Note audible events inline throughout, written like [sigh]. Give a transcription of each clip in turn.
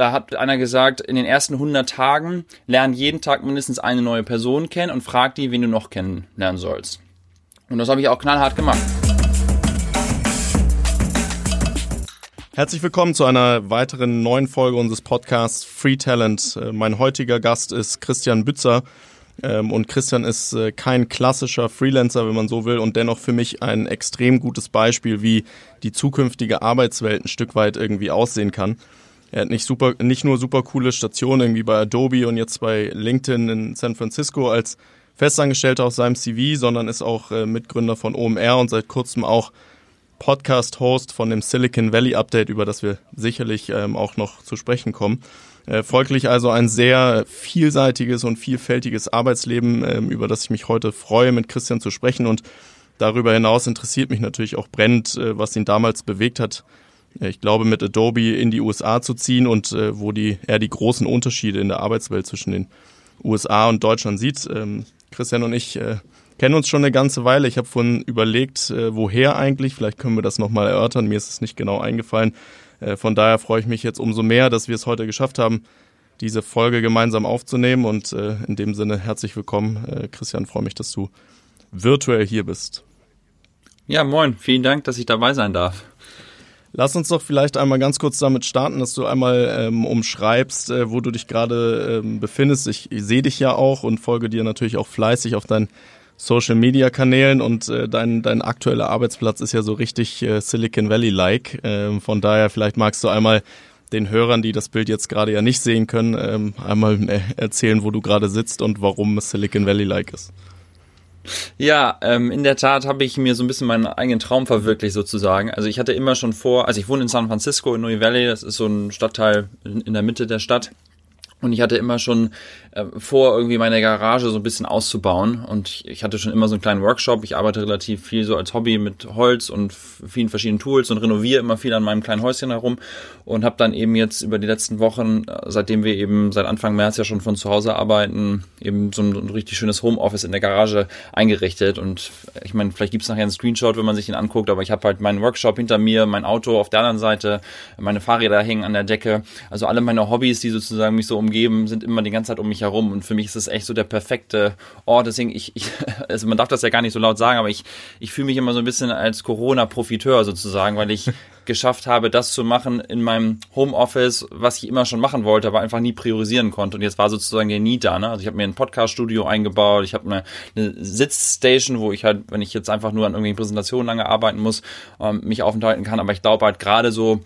da hat einer gesagt, in den ersten 100 Tagen lern jeden Tag mindestens eine neue Person kennen und frag die, wen du noch kennenlernen sollst. Und das habe ich auch knallhart gemacht. Herzlich willkommen zu einer weiteren neuen Folge unseres Podcasts Free Talent. Äh, mein heutiger Gast ist Christian Bützer. Ähm, und Christian ist äh, kein klassischer Freelancer, wenn man so will, und dennoch für mich ein extrem gutes Beispiel, wie die zukünftige Arbeitswelt ein Stück weit irgendwie aussehen kann. Er hat nicht super, nicht nur super coole Stationen irgendwie bei Adobe und jetzt bei LinkedIn in San Francisco als Festangestellter auf seinem CV, sondern ist auch äh, Mitgründer von OMR und seit kurzem auch Podcast-Host von dem Silicon Valley Update, über das wir sicherlich ähm, auch noch zu sprechen kommen. Äh, folglich also ein sehr vielseitiges und vielfältiges Arbeitsleben, äh, über das ich mich heute freue, mit Christian zu sprechen. Und darüber hinaus interessiert mich natürlich auch brennend, äh, was ihn damals bewegt hat, ich glaube, mit Adobe in die USA zu ziehen und äh, wo die, er die großen Unterschiede in der Arbeitswelt zwischen den USA und Deutschland sieht. Ähm, Christian und ich äh, kennen uns schon eine ganze Weile. Ich habe vorhin überlegt, äh, woher eigentlich. Vielleicht können wir das nochmal erörtern. Mir ist es nicht genau eingefallen. Äh, von daher freue ich mich jetzt umso mehr, dass wir es heute geschafft haben, diese Folge gemeinsam aufzunehmen. Und äh, in dem Sinne herzlich willkommen. Äh, Christian, freue mich, dass du virtuell hier bist. Ja, moin. Vielen Dank, dass ich dabei sein darf. Lass uns doch vielleicht einmal ganz kurz damit starten, dass du einmal ähm, umschreibst, äh, wo du dich gerade ähm, befindest. Ich, ich sehe dich ja auch und folge dir natürlich auch fleißig auf deinen Social Media Kanälen und äh, dein, dein aktueller Arbeitsplatz ist ja so richtig äh, Silicon Valley-like. Ähm, von daher, vielleicht magst du einmal den Hörern, die das Bild jetzt gerade ja nicht sehen können, ähm, einmal äh, erzählen, wo du gerade sitzt und warum es Silicon Valley-like ist. Ja, ähm, in der Tat habe ich mir so ein bisschen meinen eigenen Traum verwirklicht sozusagen. Also ich hatte immer schon vor, also ich wohne in San Francisco in Nui Valley, das ist so ein Stadtteil in, in der Mitte der Stadt. Und ich hatte immer schon äh, vor, irgendwie meine Garage so ein bisschen auszubauen. Und ich, ich, hatte schon immer so einen kleinen Workshop. Ich arbeite relativ viel so als Hobby mit Holz und vielen verschiedenen Tools und renoviere immer viel an meinem kleinen Häuschen herum. Und habe dann eben jetzt über die letzten Wochen, äh, seitdem wir eben seit Anfang März ja schon von zu Hause arbeiten, eben so ein, ein richtig schönes Homeoffice in der Garage eingerichtet. Und ich meine, vielleicht gibt's nachher einen Screenshot, wenn man sich den anguckt. Aber ich habe halt meinen Workshop hinter mir, mein Auto auf der anderen Seite, meine Fahrräder hängen an der Decke. Also alle meine Hobbys, die sozusagen mich so um umgeben, sind immer die ganze Zeit um mich herum. Und für mich ist es echt so der perfekte Ort. Deswegen, ich, ich, [laughs] also man darf das ja gar nicht so laut sagen, aber ich, ich fühle mich immer so ein bisschen als Corona-Profiteur sozusagen, weil ich [laughs] geschafft habe, das zu machen in meinem Homeoffice, was ich immer schon machen wollte, aber einfach nie priorisieren konnte. Und jetzt war sozusagen der Nie da. Ne? Also ich habe mir ein Podcast-Studio eingebaut, ich habe eine, eine Sitzstation, wo ich halt, wenn ich jetzt einfach nur an irgendwelchen Präsentationen lange arbeiten muss, ähm, mich aufenthalten kann. Aber ich glaube halt gerade so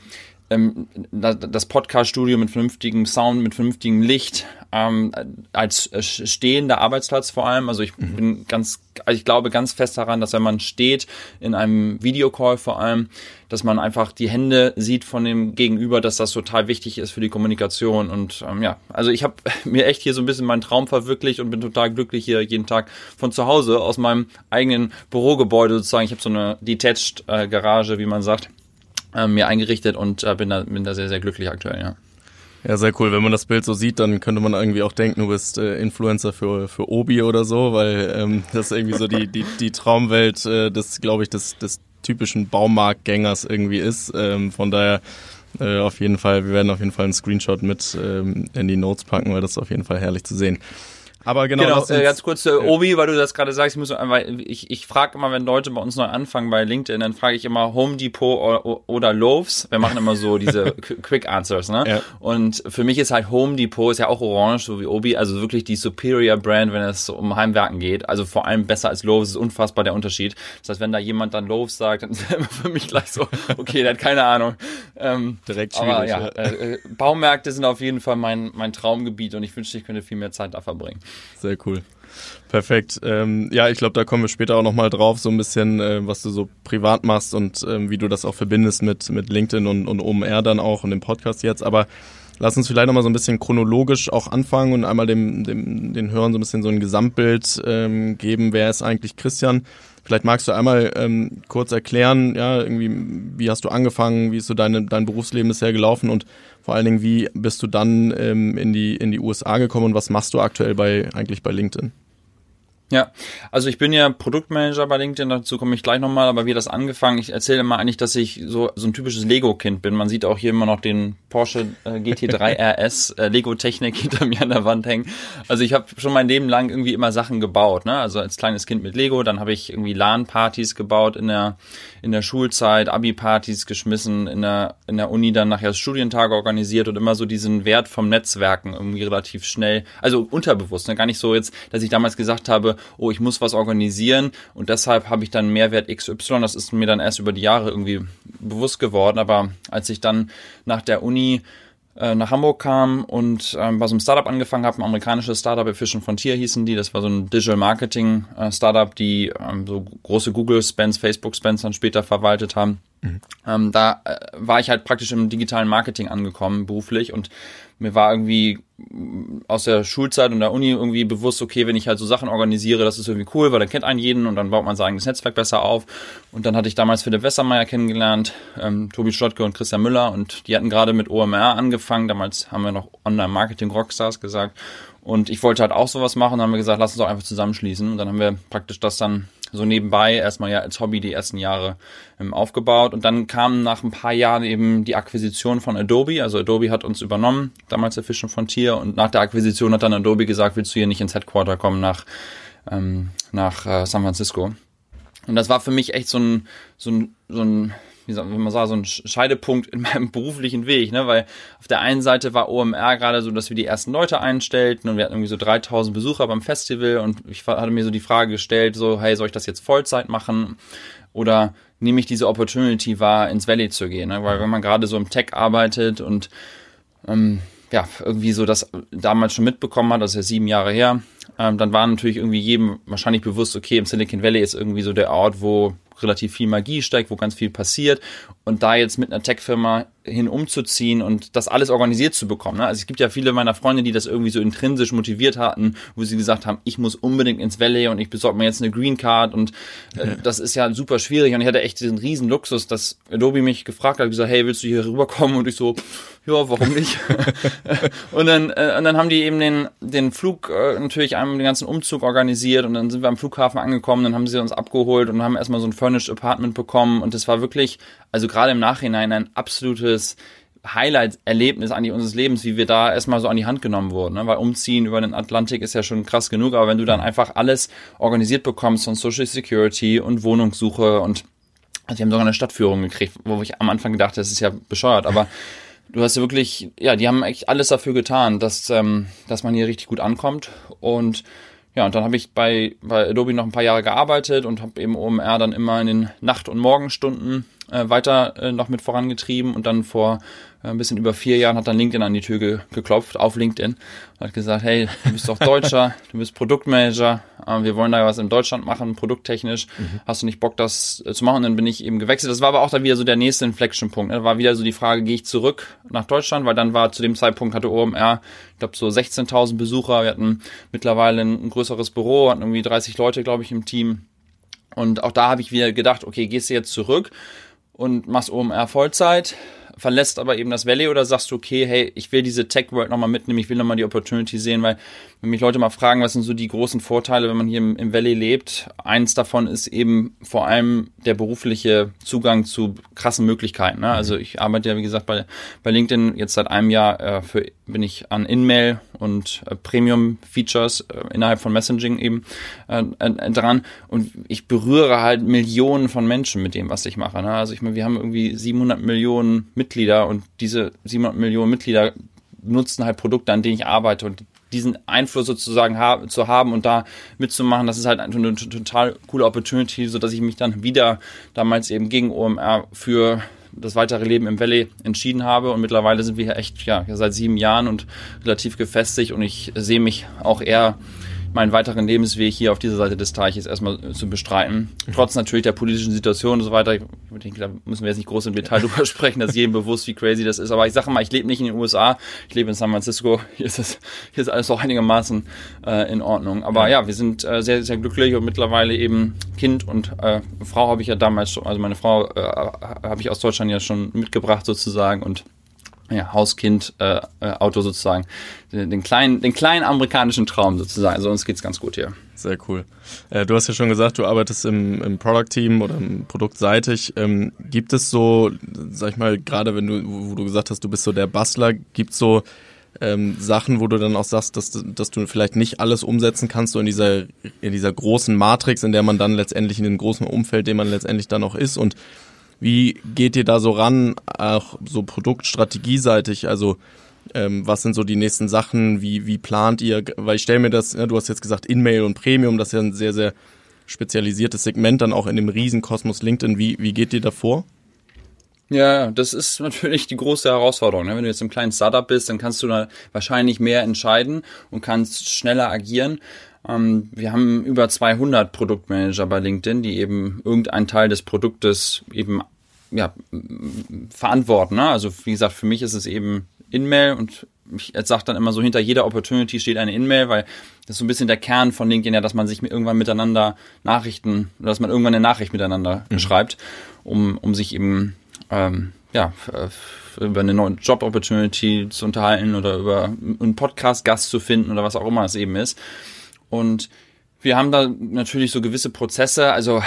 ähm, das Podcast-Studio mit vernünftigem Sound, mit vernünftigem Licht, ähm, als äh, stehender Arbeitsplatz vor allem. Also ich mhm. bin ganz, also ich glaube ganz fest daran, dass wenn man steht, in einem Videocall vor allem, dass man einfach die Hände sieht von dem Gegenüber, dass das total wichtig ist für die Kommunikation. Und ähm, ja, also ich habe [laughs] mir echt hier so ein bisschen meinen Traum verwirklicht und bin total glücklich hier jeden Tag von zu Hause aus meinem eigenen Bürogebäude sozusagen. Ich habe so eine Detached äh, Garage, wie man sagt äh, mir eingerichtet und äh, bin, da, bin da sehr, sehr glücklich aktuell, ja. Ja, sehr cool. Wenn man das Bild so sieht, dann könnte man irgendwie auch denken, du bist äh, Influencer für, für Obi oder so, weil ähm, das irgendwie so die, die, die Traumwelt äh, des, glaube ich, des, des typischen Baumarktgängers irgendwie ist. Ähm, von daher äh, auf jeden Fall, wir werden auf jeden Fall einen Screenshot mit ähm, in die Notes packen, weil das ist auf jeden Fall herrlich zu sehen. Aber genau, genau äh, ganz kurz, äh, Obi, weil du das gerade sagst, ich muss einfach, ich, ich frage immer, wenn Leute bei uns neu anfangen bei LinkedIn, dann frage ich immer Home Depot oder, oder Loaves. Wir machen immer so diese [laughs] Quick Answers, ne? Ja. Und für mich ist halt Home Depot ist ja auch orange, so wie Obi, also wirklich die Superior Brand, wenn es um Heimwerken geht. Also vor allem besser als Loaves, ist unfassbar der Unterschied. Das heißt, wenn da jemand dann Loaves sagt, dann [laughs] ist er immer für mich gleich so, okay, der hat keine Ahnung. Ähm, Direkt schwierig. Aber ja, äh, äh, Baumärkte sind auf jeden Fall mein, mein Traumgebiet und ich wünschte, ich könnte viel mehr Zeit da verbringen. Sehr cool. Perfekt. Ähm, ja, ich glaube, da kommen wir später auch nochmal drauf, so ein bisschen, äh, was du so privat machst und ähm, wie du das auch verbindest mit, mit LinkedIn und, und OMR dann auch und dem Podcast jetzt. Aber lass uns vielleicht nochmal so ein bisschen chronologisch auch anfangen und einmal dem, dem, den Hörern so ein bisschen so ein Gesamtbild ähm, geben. Wer ist eigentlich Christian? Vielleicht magst du einmal ähm, kurz erklären, ja, irgendwie, wie hast du angefangen, wie ist so deine, dein Berufsleben bisher gelaufen und vor allen Dingen, wie bist du dann ähm, in, die, in die USA gekommen und was machst du aktuell bei eigentlich bei LinkedIn? Ja, also ich bin ja Produktmanager bei LinkedIn, dazu komme ich gleich nochmal, aber wie das angefangen, ich erzähle immer eigentlich, dass ich so, so ein typisches Lego-Kind bin. Man sieht auch hier immer noch den Porsche äh, GT3 RS äh, Lego-Technik [laughs] hinter mir an der Wand hängen. Also ich habe schon mein Leben lang irgendwie immer Sachen gebaut, ne? Also als kleines Kind mit Lego, dann habe ich irgendwie LAN-Partys gebaut in der, in der Schulzeit, Abi-Partys geschmissen, in der, in der Uni dann nachher Studientage organisiert und immer so diesen Wert vom Netzwerken irgendwie relativ schnell, also unterbewusst, ne? gar nicht so jetzt, dass ich damals gesagt habe, oh, ich muss was organisieren und deshalb habe ich dann Mehrwert XY. Das ist mir dann erst über die Jahre irgendwie bewusst geworden. Aber als ich dann nach der Uni äh, nach Hamburg kam und ähm, bei so einem Startup angefangen habe, ein amerikanisches Startup, Efficient Frontier hießen die, das war so ein Digital Marketing äh, Startup, die ähm, so große Google Spends, Facebook Spends dann später verwaltet haben. Mhm. Ähm, da äh, war ich halt praktisch im digitalen Marketing angekommen, beruflich und mir war irgendwie aus der Schulzeit und der Uni irgendwie bewusst, okay, wenn ich halt so Sachen organisiere, das ist irgendwie cool, weil dann kennt einen jeden und dann baut man sein eigenes Netzwerk besser auf. Und dann hatte ich damals Philipp Wessermeier kennengelernt, ähm, Tobi Stottke und Christian Müller und die hatten gerade mit OMR angefangen. Damals haben wir noch Online-Marketing-Rockstars gesagt. Und ich wollte halt auch sowas machen, dann haben wir gesagt, lass uns doch einfach zusammenschließen. Und dann haben wir praktisch das dann so nebenbei erstmal ja als Hobby die ersten Jahre ähm, aufgebaut. Und dann kam nach ein paar Jahren eben die Akquisition von Adobe. Also Adobe hat uns übernommen, damals der Fischen Frontier. Und nach der Akquisition hat dann Adobe gesagt, willst du hier nicht ins Headquarter kommen nach, ähm, nach äh, San Francisco? Und das war für mich echt so ein, so ein, so ein wie soll man sagen, so ein Scheidepunkt in meinem [laughs] beruflichen Weg, ne? Weil auf der einen Seite war OMR gerade so, dass wir die ersten Leute einstellten und wir hatten irgendwie so 3000 Besucher beim Festival und ich hatte mir so die Frage gestellt, so, hey, soll ich das jetzt Vollzeit machen oder nehme ich diese Opportunity wahr, ins Valley zu gehen, ne? Weil wenn man gerade so im Tech arbeitet und ähm, ja, irgendwie so das damals schon mitbekommen hat, das ist ja sieben Jahre her, ähm, dann war natürlich irgendwie jedem wahrscheinlich bewusst, okay, im Silicon Valley ist irgendwie so der Ort, wo relativ viel Magie steigt, wo ganz viel passiert. Und da jetzt mit einer Tech-Firma hin umzuziehen und das alles organisiert zu bekommen. Ne? Also es gibt ja viele meiner Freunde, die das irgendwie so intrinsisch motiviert hatten, wo sie gesagt haben, ich muss unbedingt ins Valley und ich besorge mir jetzt eine Green Card und äh, ja. das ist ja super schwierig. Und ich hatte echt diesen riesen Luxus, dass Adobe mich gefragt hat, gesagt, hey, willst du hier rüberkommen? Und ich so, ja, warum nicht? [laughs] und dann äh, und dann haben die eben den den Flug äh, natürlich einmal den ganzen Umzug organisiert und dann sind wir am Flughafen angekommen, dann haben sie uns abgeholt und haben erstmal so ein Furnished Apartment bekommen und das war wirklich, also gerade im Nachhinein ein absolutes Highlight-Erlebnis eigentlich unseres Lebens, wie wir da erstmal so an die Hand genommen wurden. Ne? Weil umziehen über den Atlantik ist ja schon krass genug, aber wenn du dann einfach alles organisiert bekommst von Social Security und Wohnungssuche und also wir haben sogar eine Stadtführung gekriegt, wo ich am Anfang gedacht, das ist ja bescheuert, aber du hast ja wirklich, ja, die haben echt alles dafür getan, dass, ähm, dass man hier richtig gut ankommt und ja, und dann habe ich bei, bei Adobe noch ein paar Jahre gearbeitet und habe eben OMR dann immer in den Nacht- und Morgenstunden äh, weiter äh, noch mit vorangetrieben und dann vor ein bisschen über vier Jahren hat dann LinkedIn an die Tür ge geklopft, auf LinkedIn und hat gesagt, hey, du bist doch Deutscher, [laughs] du bist Produktmanager, äh, wir wollen da was in Deutschland machen, produkttechnisch, mhm. hast du nicht Bock, das äh, zu machen? Und dann bin ich eben gewechselt. Das war aber auch dann wieder so der nächste Inflection-Punkt. Ne? Da war wieder so die Frage, gehe ich zurück nach Deutschland, weil dann war zu dem Zeitpunkt hatte OMR, ich glaube so 16.000 Besucher, wir hatten mittlerweile ein, ein größeres Büro, hatten irgendwie 30 Leute, glaube ich, im Team. Und auch da habe ich wieder gedacht, okay, gehst du jetzt zurück und machst OMR Vollzeit, verlässt aber eben das Valley oder sagst du, okay, hey, ich will diese Tech-World nochmal mitnehmen, ich will nochmal die Opportunity sehen, weil wenn mich Leute mal fragen, was sind so die großen Vorteile, wenn man hier im, im Valley lebt, eins davon ist eben vor allem der berufliche Zugang zu krassen Möglichkeiten. Ne? Also ich arbeite ja, wie gesagt, bei, bei LinkedIn jetzt seit einem Jahr äh, für, bin ich an InMail und äh, Premium-Features äh, innerhalb von Messaging eben äh, äh, dran und ich berühre halt Millionen von Menschen mit dem, was ich mache. Ne? Also ich meine, wir haben irgendwie 700 Millionen Mitglieder und diese 700 Millionen Mitglieder nutzen halt Produkte, an denen ich arbeite und diesen Einfluss sozusagen ha zu haben und da mitzumachen, das ist halt eine, eine total coole Opportunity, so dass ich mich dann wieder damals eben gegen OMR für das weitere Leben im Valley entschieden habe. Und mittlerweile sind wir hier echt ja seit sieben Jahren und relativ gefestigt. Und ich sehe mich auch eher meinen weiteren Lebensweg hier auf dieser Seite des Teiches erstmal zu bestreiten. Trotz natürlich der politischen Situation und so weiter. Ich denke, da müssen wir jetzt nicht groß im Detail [laughs] drüber sprechen, dass jedem bewusst, wie crazy das ist. Aber ich sage mal, ich lebe nicht in den USA, ich lebe in San Francisco. [laughs] Hier ist, das, hier ist alles auch einigermaßen äh, in Ordnung. Aber ja, wir sind äh, sehr, sehr glücklich und mittlerweile eben Kind und äh, Frau habe ich ja damals schon, also meine Frau äh, habe ich aus Deutschland ja schon mitgebracht sozusagen und ja, Hauskind-Auto äh, äh sozusagen. Den, kleinen, den kleinen amerikanischen Traum sozusagen. Also uns geht's ganz gut hier. Sehr cool. Äh, du hast ja schon gesagt, du arbeitest im, im Product-Team oder im Produktseitig. Ähm, gibt es so, sag ich mal, gerade wenn du, wo du gesagt hast, du bist so der Bastler, gibt es so ähm, Sachen, wo du dann auch sagst, dass, dass du vielleicht nicht alles umsetzen kannst, so in dieser, in dieser großen Matrix, in der man dann letztendlich in dem großen Umfeld, dem man letztendlich dann auch ist und wie geht ihr da so ran, auch so produktstrategieseitig? Also ähm, was sind so die nächsten Sachen? Wie, wie plant ihr? Weil ich stelle mir das, ja, du hast jetzt gesagt In-Mail und Premium, das ist ja ein sehr, sehr spezialisiertes Segment dann auch in dem Riesenkosmos LinkedIn. Wie, wie geht ihr da vor? Ja, das ist [laughs] natürlich die große Herausforderung. Ne? Wenn du jetzt im kleinen Startup bist, dann kannst du da wahrscheinlich mehr entscheiden und kannst schneller agieren. Ähm, wir haben über 200 Produktmanager bei LinkedIn, die eben irgendeinen Teil des Produktes eben ja, verantworten. Ne? Also wie gesagt, für mich ist es eben In-Mail und ich sage dann immer so, hinter jeder Opportunity steht eine In-Mail, weil das ist so ein bisschen der Kern von LinkedIn ja, dass man sich irgendwann miteinander Nachrichten, dass man irgendwann eine Nachricht miteinander mhm. schreibt, um, um sich eben ähm, ja, über eine neue Job-Opportunity zu unterhalten oder über einen Podcast-Gast zu finden oder was auch immer es eben ist. Und wir haben da natürlich so gewisse Prozesse, also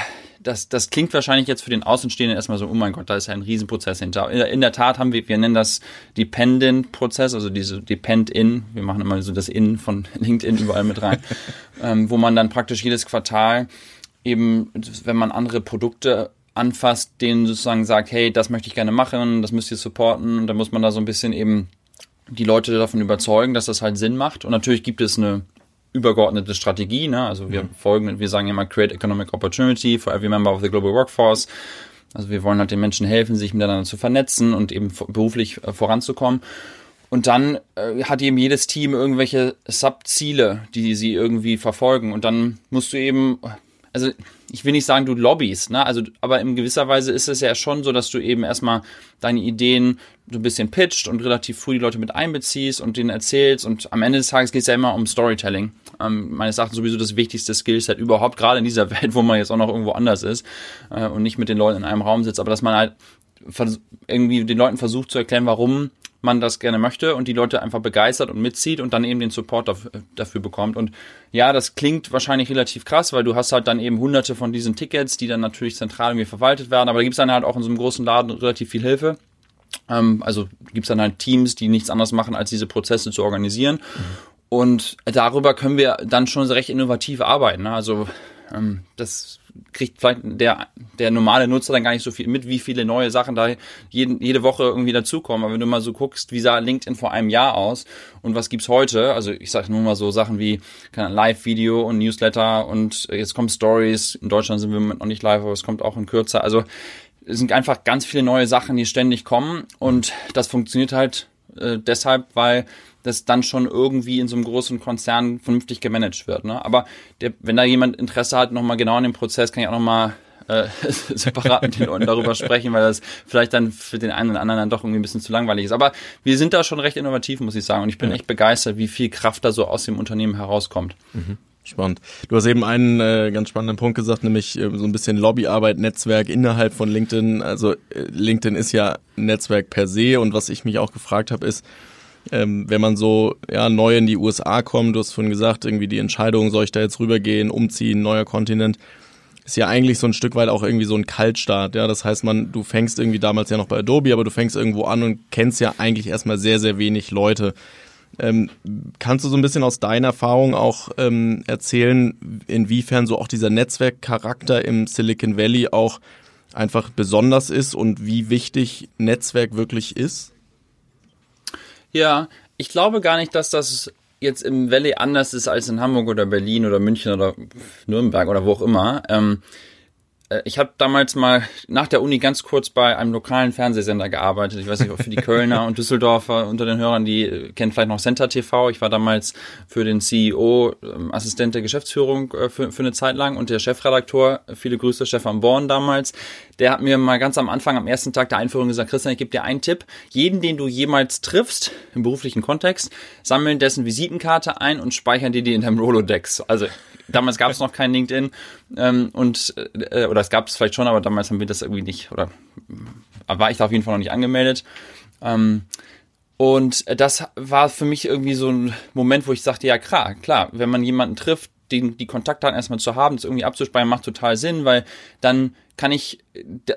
das, das klingt wahrscheinlich jetzt für den Außenstehenden erstmal so, oh mein Gott, da ist ja ein Riesenprozess hinter. In, in der Tat haben wir, wir nennen das Dependent-Prozess, also diese Depend-In, wir machen immer so das In von [laughs] LinkedIn überall mit rein, [laughs] ähm, wo man dann praktisch jedes Quartal eben, wenn man andere Produkte anfasst, denen sozusagen sagt, hey, das möchte ich gerne machen, das müsst ihr supporten. Und dann muss man da so ein bisschen eben die Leute davon überzeugen, dass das halt Sinn macht. Und natürlich gibt es eine übergeordnete Strategie. Ne? Also wir mhm. folgen, wir sagen immer Create Economic Opportunity for every member of the global workforce. Also wir wollen halt den Menschen helfen, sich miteinander zu vernetzen und eben beruflich äh, voranzukommen. Und dann äh, hat eben jedes Team irgendwelche Subziele, die sie irgendwie verfolgen. Und dann musst du eben, also ich will nicht sagen, du lobbyst, ne? Also, aber in gewisser Weise ist es ja schon so, dass du eben erstmal deine Ideen so ein bisschen pitcht und relativ früh die Leute mit einbeziehst und denen erzählst. Und am Ende des Tages geht es ja immer um Storytelling. Ähm, meines Erachtens sowieso das wichtigste Skillset überhaupt, gerade in dieser [laughs] Welt, wo man jetzt auch noch irgendwo anders ist äh, und nicht mit den Leuten in einem Raum sitzt, aber dass man halt irgendwie den Leuten versucht zu erklären, warum man das gerne möchte und die Leute einfach begeistert und mitzieht und dann eben den Support dafür, bekommt. Und ja, das klingt wahrscheinlich relativ krass, weil du hast halt dann eben hunderte von diesen Tickets, die dann natürlich zentral irgendwie verwaltet werden, aber da gibt's dann halt auch in so einem großen Laden relativ viel Hilfe. Ähm, also gibt's dann halt Teams, die nichts anderes machen, als diese Prozesse zu organisieren. Mhm. Und darüber können wir dann schon recht innovativ arbeiten. Ne? Also ähm, das kriegt vielleicht der, der normale Nutzer dann gar nicht so viel mit, wie viele neue Sachen da jeden, jede Woche irgendwie dazukommen. Aber wenn du mal so guckst, wie sah LinkedIn vor einem Jahr aus und was gibt's heute, also ich sage nur mal so Sachen wie Live-Video und Newsletter und jetzt kommen Stories. In Deutschland sind wir noch nicht live, aber es kommt auch in kürzer. Also es sind einfach ganz viele neue Sachen, die ständig kommen und das funktioniert halt äh, deshalb, weil das dann schon irgendwie in so einem großen Konzern vernünftig gemanagt wird. Ne? Aber der, wenn da jemand Interesse hat, nochmal genau an dem Prozess, kann ich auch nochmal äh, [laughs] separat mit den Leuten darüber sprechen, weil das vielleicht dann für den einen oder anderen dann doch irgendwie ein bisschen zu langweilig ist. Aber wir sind da schon recht innovativ, muss ich sagen. Und ich bin ja. echt begeistert, wie viel Kraft da so aus dem Unternehmen herauskommt. Mhm. Spannend. Du hast eben einen äh, ganz spannenden Punkt gesagt, nämlich äh, so ein bisschen Lobbyarbeit, Netzwerk innerhalb von LinkedIn. Also äh, LinkedIn ist ja ein Netzwerk per se und was ich mich auch gefragt habe, ist, ähm, wenn man so ja, neu in die USA kommt, du hast vorhin gesagt, irgendwie die Entscheidung, soll ich da jetzt rübergehen, umziehen, neuer Kontinent, ist ja eigentlich so ein Stück weit auch irgendwie so ein Kaltstart. Ja, das heißt, man, du fängst irgendwie damals ja noch bei Adobe, aber du fängst irgendwo an und kennst ja eigentlich erstmal sehr, sehr wenig Leute. Ähm, kannst du so ein bisschen aus deiner Erfahrung auch ähm, erzählen, inwiefern so auch dieser Netzwerkcharakter im Silicon Valley auch einfach besonders ist und wie wichtig Netzwerk wirklich ist? Ja, ich glaube gar nicht, dass das jetzt im Valley anders ist als in Hamburg oder Berlin oder München oder Nürnberg oder wo auch immer. Ähm, äh, ich habe damals mal nach der Uni ganz kurz bei einem lokalen Fernsehsender gearbeitet. Ich weiß nicht, für die Kölner und Düsseldorfer unter den Hörern, die äh, kennen vielleicht noch Center TV. Ich war damals für den CEO ähm, Assistent der Geschäftsführung äh, für, für eine Zeit lang und der Chefredaktor, viele Grüße, Stefan Born damals, der hat mir mal ganz am Anfang, am ersten Tag der Einführung gesagt, Christian, ich gebe dir einen Tipp. Jeden, den du jemals triffst, im beruflichen Kontext, sammeln dessen Visitenkarte ein und speichern dir die in deinem Rolodex. Also damals gab es noch kein LinkedIn ähm, und äh, oder es gab es vielleicht schon, aber damals haben wir das irgendwie nicht oder war ich da auf jeden Fall noch nicht angemeldet. Ähm, Und das war für mich irgendwie so ein Moment, wo ich sagte, ja klar, klar, wenn man jemanden trifft, den, die Kontaktdaten erstmal zu haben, das irgendwie abzuspeichern, macht total Sinn, weil dann kann ich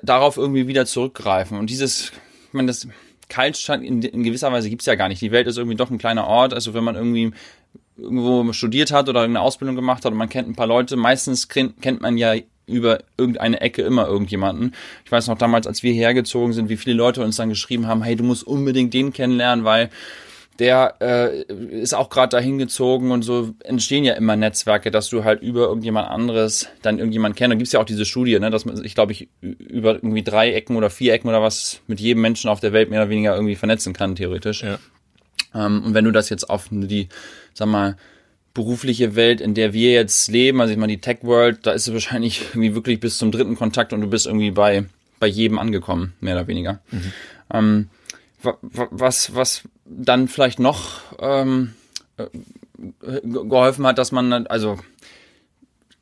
darauf irgendwie wieder zurückgreifen. Und dieses, ich meine, das Kaltstand in, in gewisser Weise gibt's ja gar nicht. Die Welt ist irgendwie doch ein kleiner Ort. Also wenn man irgendwie irgendwo studiert hat oder eine Ausbildung gemacht hat und man kennt ein paar Leute, meistens kennt man ja über irgendeine Ecke immer irgendjemanden. Ich weiß noch damals, als wir hergezogen sind, wie viele Leute uns dann geschrieben haben, hey, du musst unbedingt den kennenlernen, weil der äh, ist auch gerade dahin gezogen und so entstehen ja immer Netzwerke, dass du halt über irgendjemand anderes dann irgendjemand kennst. Da gibt's ja auch diese Studie, ne, dass man, ich glaube, ich über irgendwie drei Ecken oder vier Ecken oder was mit jedem Menschen auf der Welt mehr oder weniger irgendwie vernetzen kann, theoretisch. Ja. Ähm, und wenn du das jetzt auf die, sag mal, berufliche Welt, in der wir jetzt leben, also ich meine die Tech World, da ist es wahrscheinlich [laughs] irgendwie wirklich bis zum dritten Kontakt und du bist irgendwie bei bei jedem angekommen, mehr oder weniger. Mhm. Ähm, was was dann vielleicht noch ähm, äh, geholfen hat, dass man also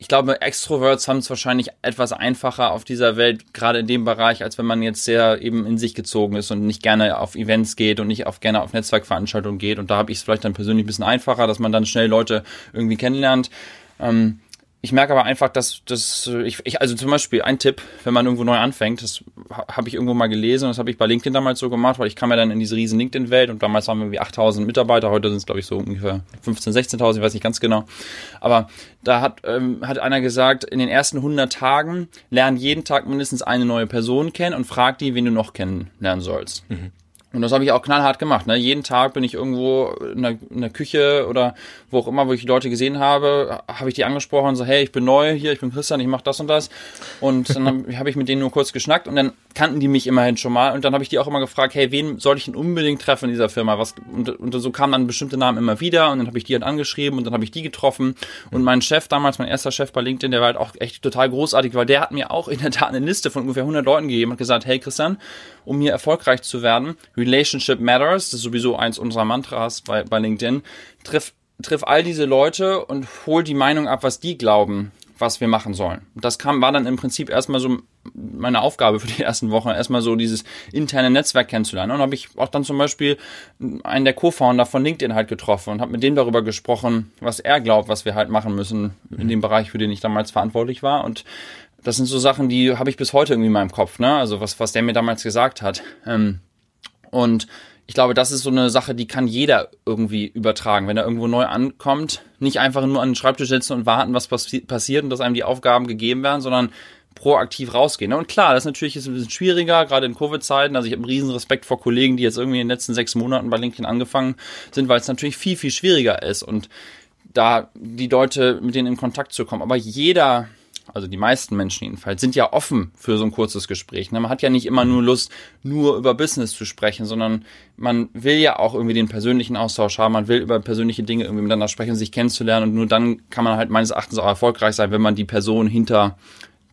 ich glaube, Extroverts haben es wahrscheinlich etwas einfacher auf dieser Welt, gerade in dem Bereich, als wenn man jetzt sehr eben in sich gezogen ist und nicht gerne auf Events geht und nicht auf gerne auf Netzwerkveranstaltungen geht. Und da habe ich es vielleicht dann persönlich ein bisschen einfacher, dass man dann schnell Leute irgendwie kennenlernt. Ähm, ich merke aber einfach, dass das ich, ich also zum Beispiel ein Tipp, wenn man irgendwo neu anfängt, das habe ich irgendwo mal gelesen das habe ich bei LinkedIn damals so gemacht, weil ich kam ja dann in diese riesen LinkedIn-Welt und damals waren wir irgendwie 8000 Mitarbeiter, heute sind es glaube ich so ungefähr 15, 16.000, ich weiß nicht ganz genau. Aber da hat ähm, hat einer gesagt, in den ersten 100 Tagen lern jeden Tag mindestens eine neue Person kennen und frag die, wen du noch kennenlernen sollst. Mhm. Und das habe ich auch knallhart gemacht. Ne? Jeden Tag bin ich irgendwo in der, in der Küche oder wo auch immer, wo ich die Leute gesehen habe, habe ich die angesprochen und so, hey, ich bin neu hier, ich bin Christian, ich mache das und das. Und dann [laughs] habe hab ich mit denen nur kurz geschnackt und dann kannten die mich immerhin schon mal. Und dann habe ich die auch immer gefragt, hey, wen soll ich denn unbedingt treffen in dieser Firma? Was, und, und so kamen dann bestimmte Namen immer wieder und dann habe ich die halt angeschrieben und dann habe ich die getroffen. Und mein Chef damals, mein erster Chef bei LinkedIn, der war halt auch echt total großartig, weil der hat mir auch in der Tat eine Liste von ungefähr 100 Leuten gegeben und gesagt, hey Christian, um hier erfolgreich zu werden, Relationship Matters, das ist sowieso eins unserer Mantras bei, bei LinkedIn, triff, triff all diese Leute und hol die Meinung ab, was die glauben was wir machen sollen. Das kam, war dann im Prinzip erstmal so meine Aufgabe für die ersten Wochen, erstmal so dieses interne Netzwerk kennenzulernen. Und habe ich auch dann zum Beispiel einen der Co-Founder von LinkedIn halt getroffen und habe mit dem darüber gesprochen, was er glaubt, was wir halt machen müssen in dem Bereich, für den ich damals verantwortlich war. Und das sind so Sachen, die habe ich bis heute irgendwie in meinem Kopf, ne? Also was, was der mir damals gesagt hat. Ähm, und ich glaube, das ist so eine Sache, die kann jeder irgendwie übertragen. Wenn er irgendwo neu ankommt, nicht einfach nur an den Schreibtisch sitzen und warten, was passi passiert und dass einem die Aufgaben gegeben werden, sondern proaktiv rausgehen. Und klar, das ist natürlich jetzt ein bisschen schwieriger, gerade in Covid-Zeiten. Also ich habe einen riesen Respekt vor Kollegen, die jetzt irgendwie in den letzten sechs Monaten bei LinkedIn angefangen sind, weil es natürlich viel, viel schwieriger ist und da die Leute mit denen in Kontakt zu kommen. Aber jeder also die meisten Menschen jedenfalls, sind ja offen für so ein kurzes Gespräch. Ne? Man hat ja nicht immer nur Lust, nur über Business zu sprechen, sondern man will ja auch irgendwie den persönlichen Austausch haben, man will über persönliche Dinge irgendwie miteinander sprechen, sich kennenzulernen und nur dann kann man halt meines Erachtens auch erfolgreich sein, wenn man die Person hinter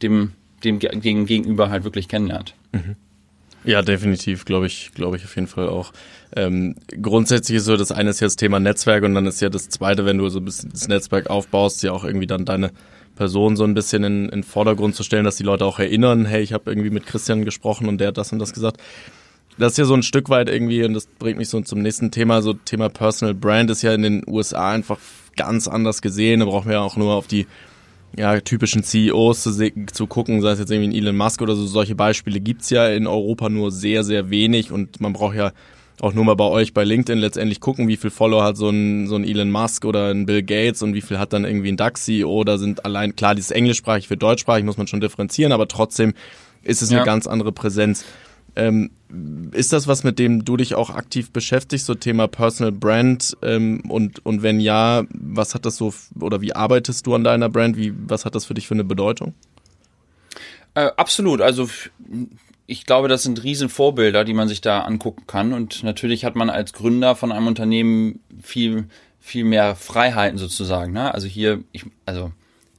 dem, dem Gegenüber halt wirklich kennenlernt. Mhm. Ja, definitiv, glaube ich, glaube ich auf jeden Fall auch. Ähm, grundsätzlich ist so, das eine ist ja das Thema Netzwerk und dann ist ja das zweite, wenn du so ein bisschen das Netzwerk aufbaust, ja auch irgendwie dann deine Person so ein bisschen in, in Vordergrund zu stellen, dass die Leute auch erinnern, hey, ich habe irgendwie mit Christian gesprochen und der hat das und das gesagt. Das ist ja so ein Stück weit irgendwie, und das bringt mich so zum nächsten Thema, so Thema Personal Brand ist ja in den USA einfach ganz anders gesehen. Da brauchen wir ja auch nur auf die ja, typischen CEOs zu, zu gucken, sei es jetzt irgendwie Elon Musk oder so, solche Beispiele gibt's ja in Europa nur sehr, sehr wenig und man braucht ja auch nur mal bei euch bei LinkedIn letztendlich gucken, wie viel Follower hat so ein, so ein Elon Musk oder ein Bill Gates und wie viel hat dann irgendwie ein DAX-CEO. Da sind allein, klar, dieses englischsprachig für deutschsprachig muss man schon differenzieren, aber trotzdem ist es ja. eine ganz andere Präsenz. Ähm, ist das was, mit dem du dich auch aktiv beschäftigst, so Thema Personal Brand? Ähm, und, und wenn ja, was hat das so, oder wie arbeitest du an deiner Brand? Wie, was hat das für dich für eine Bedeutung? Äh, absolut. Also ich glaube, das sind Riesenvorbilder, die man sich da angucken kann. Und natürlich hat man als Gründer von einem Unternehmen viel, viel mehr Freiheiten sozusagen. Ne? Also hier, ich, also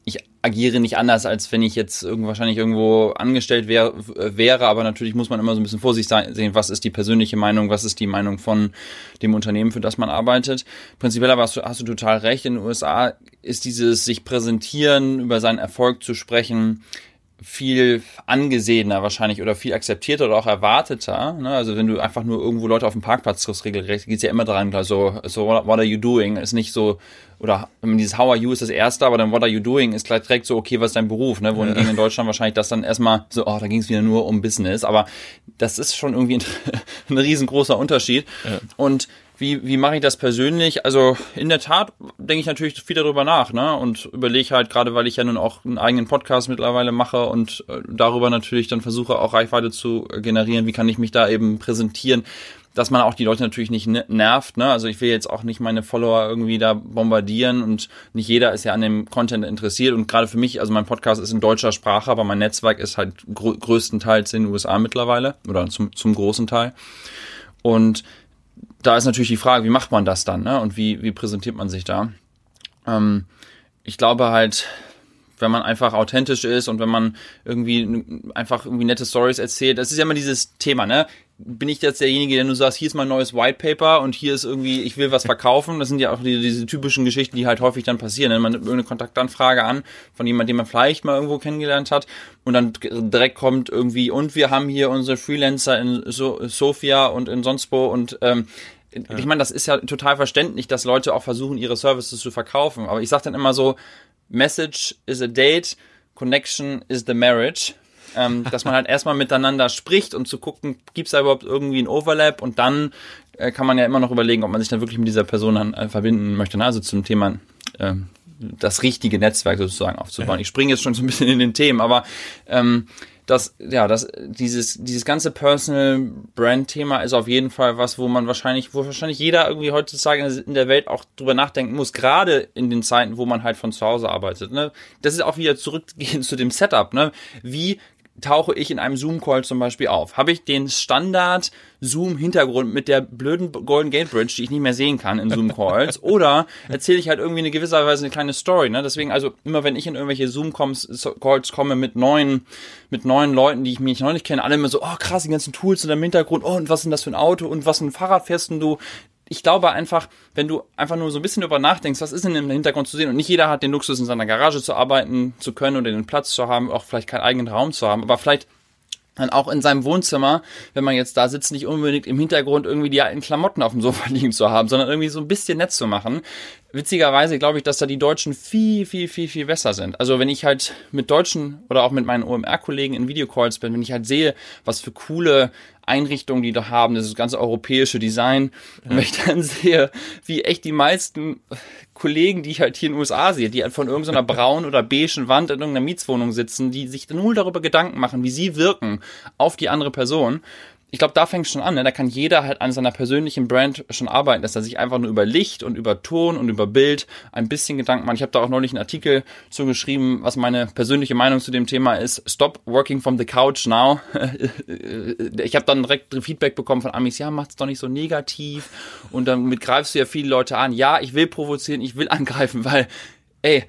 ich agiere nicht anders, als wenn ich jetzt irgendwo, wahrscheinlich irgendwo angestellt wär, wäre, aber natürlich muss man immer so ein bisschen vor sich sehen, was ist die persönliche Meinung, was ist die Meinung von dem Unternehmen, für das man arbeitet. Prinzipiell aber hast du, hast du total recht, in den USA ist dieses sich präsentieren, über seinen Erfolg zu sprechen, viel angesehener wahrscheinlich oder viel akzeptierter oder auch erwarteter. Ne? Also wenn du einfach nur irgendwo Leute auf dem Parkplatz triffst, regelrecht, geht's ja immer dran, so, so what are you doing? Ist nicht so, oder dieses How are you ist das erste, aber dann what are you doing ist gleich direkt so, okay, was ist dein Beruf? Ne? Wohingegen ja. in Deutschland wahrscheinlich das dann erstmal so, oh, da ging es wieder nur um Business. Aber das ist schon irgendwie ein, [laughs] ein riesengroßer Unterschied. Ja. Und wie, wie mache ich das persönlich? Also in der Tat denke ich natürlich viel darüber nach, ne? Und überlege halt, gerade weil ich ja nun auch einen eigenen Podcast mittlerweile mache und äh, darüber natürlich dann versuche, auch Reichweite zu generieren, wie kann ich mich da eben präsentieren, dass man auch die Leute natürlich nicht nervt, ne? Also ich will jetzt auch nicht meine Follower irgendwie da bombardieren und nicht jeder ist ja an dem Content interessiert und gerade für mich, also mein Podcast ist in deutscher Sprache, aber mein Netzwerk ist halt grö größtenteils in den USA mittlerweile oder zum, zum großen Teil. Und da ist natürlich die Frage, wie macht man das dann, ne? Und wie, wie präsentiert man sich da? Ähm, ich glaube halt, wenn man einfach authentisch ist und wenn man irgendwie einfach irgendwie nette Stories erzählt, das ist ja immer dieses Thema, ne? Bin ich jetzt derjenige, der nur sagt, hier ist mein neues White Paper und hier ist irgendwie, ich will was verkaufen. Das sind ja auch die, diese typischen Geschichten, die halt häufig dann passieren. Ne? Man nimmt irgendeine Kontaktanfrage an von jemandem, den man vielleicht mal irgendwo kennengelernt hat und dann direkt kommt irgendwie, und wir haben hier unsere Freelancer in so Sofia und in sonst wo und ähm, ja. Ich meine, das ist ja total verständlich, dass Leute auch versuchen, ihre Services zu verkaufen. Aber ich sage dann immer so, Message is a date, Connection is the marriage. Ähm, dass man halt erstmal miteinander spricht und zu gucken, gibt es da überhaupt irgendwie ein Overlap und dann äh, kann man ja immer noch überlegen, ob man sich dann wirklich mit dieser Person dann äh, verbinden möchte. Ne? Also zum Thema äh, das richtige Netzwerk sozusagen aufzubauen. Ja. Ich springe jetzt schon so ein bisschen in den Themen, aber ähm, das, ja, das, dieses, dieses ganze Personal Brand Thema ist auf jeden Fall was, wo man wahrscheinlich, wo wahrscheinlich jeder irgendwie heutzutage in der Welt auch drüber nachdenken muss, gerade in den Zeiten, wo man halt von zu Hause arbeitet, ne. Das ist auch wieder zurückgehend [laughs] zu dem Setup, ne. Wie tauche ich in einem Zoom-Call zum Beispiel auf? Habe ich den Standard-Zoom-Hintergrund mit der blöden Golden Gate Bridge, die ich nicht mehr sehen kann in Zoom-Calls? [laughs] oder erzähle ich halt irgendwie eine gewisser Weise eine kleine Story? Ne? Deswegen, also immer wenn ich in irgendwelche Zoom-Calls komme mit neuen, mit neuen Leuten, die ich mich noch nicht kenne, alle immer so, oh krass, die ganzen Tools in deinem Hintergrund, oh, und was ist denn das für ein Auto und was für ein Fahrrad fährst denn du? Ich glaube einfach, wenn du einfach nur so ein bisschen darüber nachdenkst, was ist denn im Hintergrund zu sehen? Und nicht jeder hat den Luxus, in seiner Garage zu arbeiten zu können oder den Platz zu haben, auch vielleicht keinen eigenen Raum zu haben. Aber vielleicht dann auch in seinem Wohnzimmer, wenn man jetzt da sitzt, nicht unbedingt im Hintergrund irgendwie die alten Klamotten auf dem Sofa [laughs] liegen zu haben, sondern irgendwie so ein bisschen nett zu machen. Witzigerweise glaube ich, dass da die Deutschen viel, viel, viel, viel besser sind. Also wenn ich halt mit Deutschen oder auch mit meinen OMR-Kollegen in Videocalls bin, wenn ich halt sehe, was für coole Einrichtungen die da haben, das ganze europäische Design. Ja. Und wenn ich dann sehe, wie echt die meisten Kollegen, die ich halt hier in den USA sehe, die halt von irgendeiner [laughs] braunen oder beigen Wand in irgendeiner Mietswohnung sitzen, die sich null darüber Gedanken machen, wie sie wirken auf die andere Person, ich glaube, da fängt es schon an. Ne? Da kann jeder halt an seiner persönlichen Brand schon arbeiten, dass er sich einfach nur über Licht und über Ton und über Bild ein bisschen Gedanken macht. Ich habe da auch neulich einen Artikel zu geschrieben, was meine persönliche Meinung zu dem Thema ist. Stop working from the couch now. [laughs] ich habe dann direkt Feedback bekommen von Amis, ja, macht's doch nicht so negativ. Und damit greifst du ja viele Leute an. Ja, ich will provozieren, ich will [laughs] angreifen, weil, ey,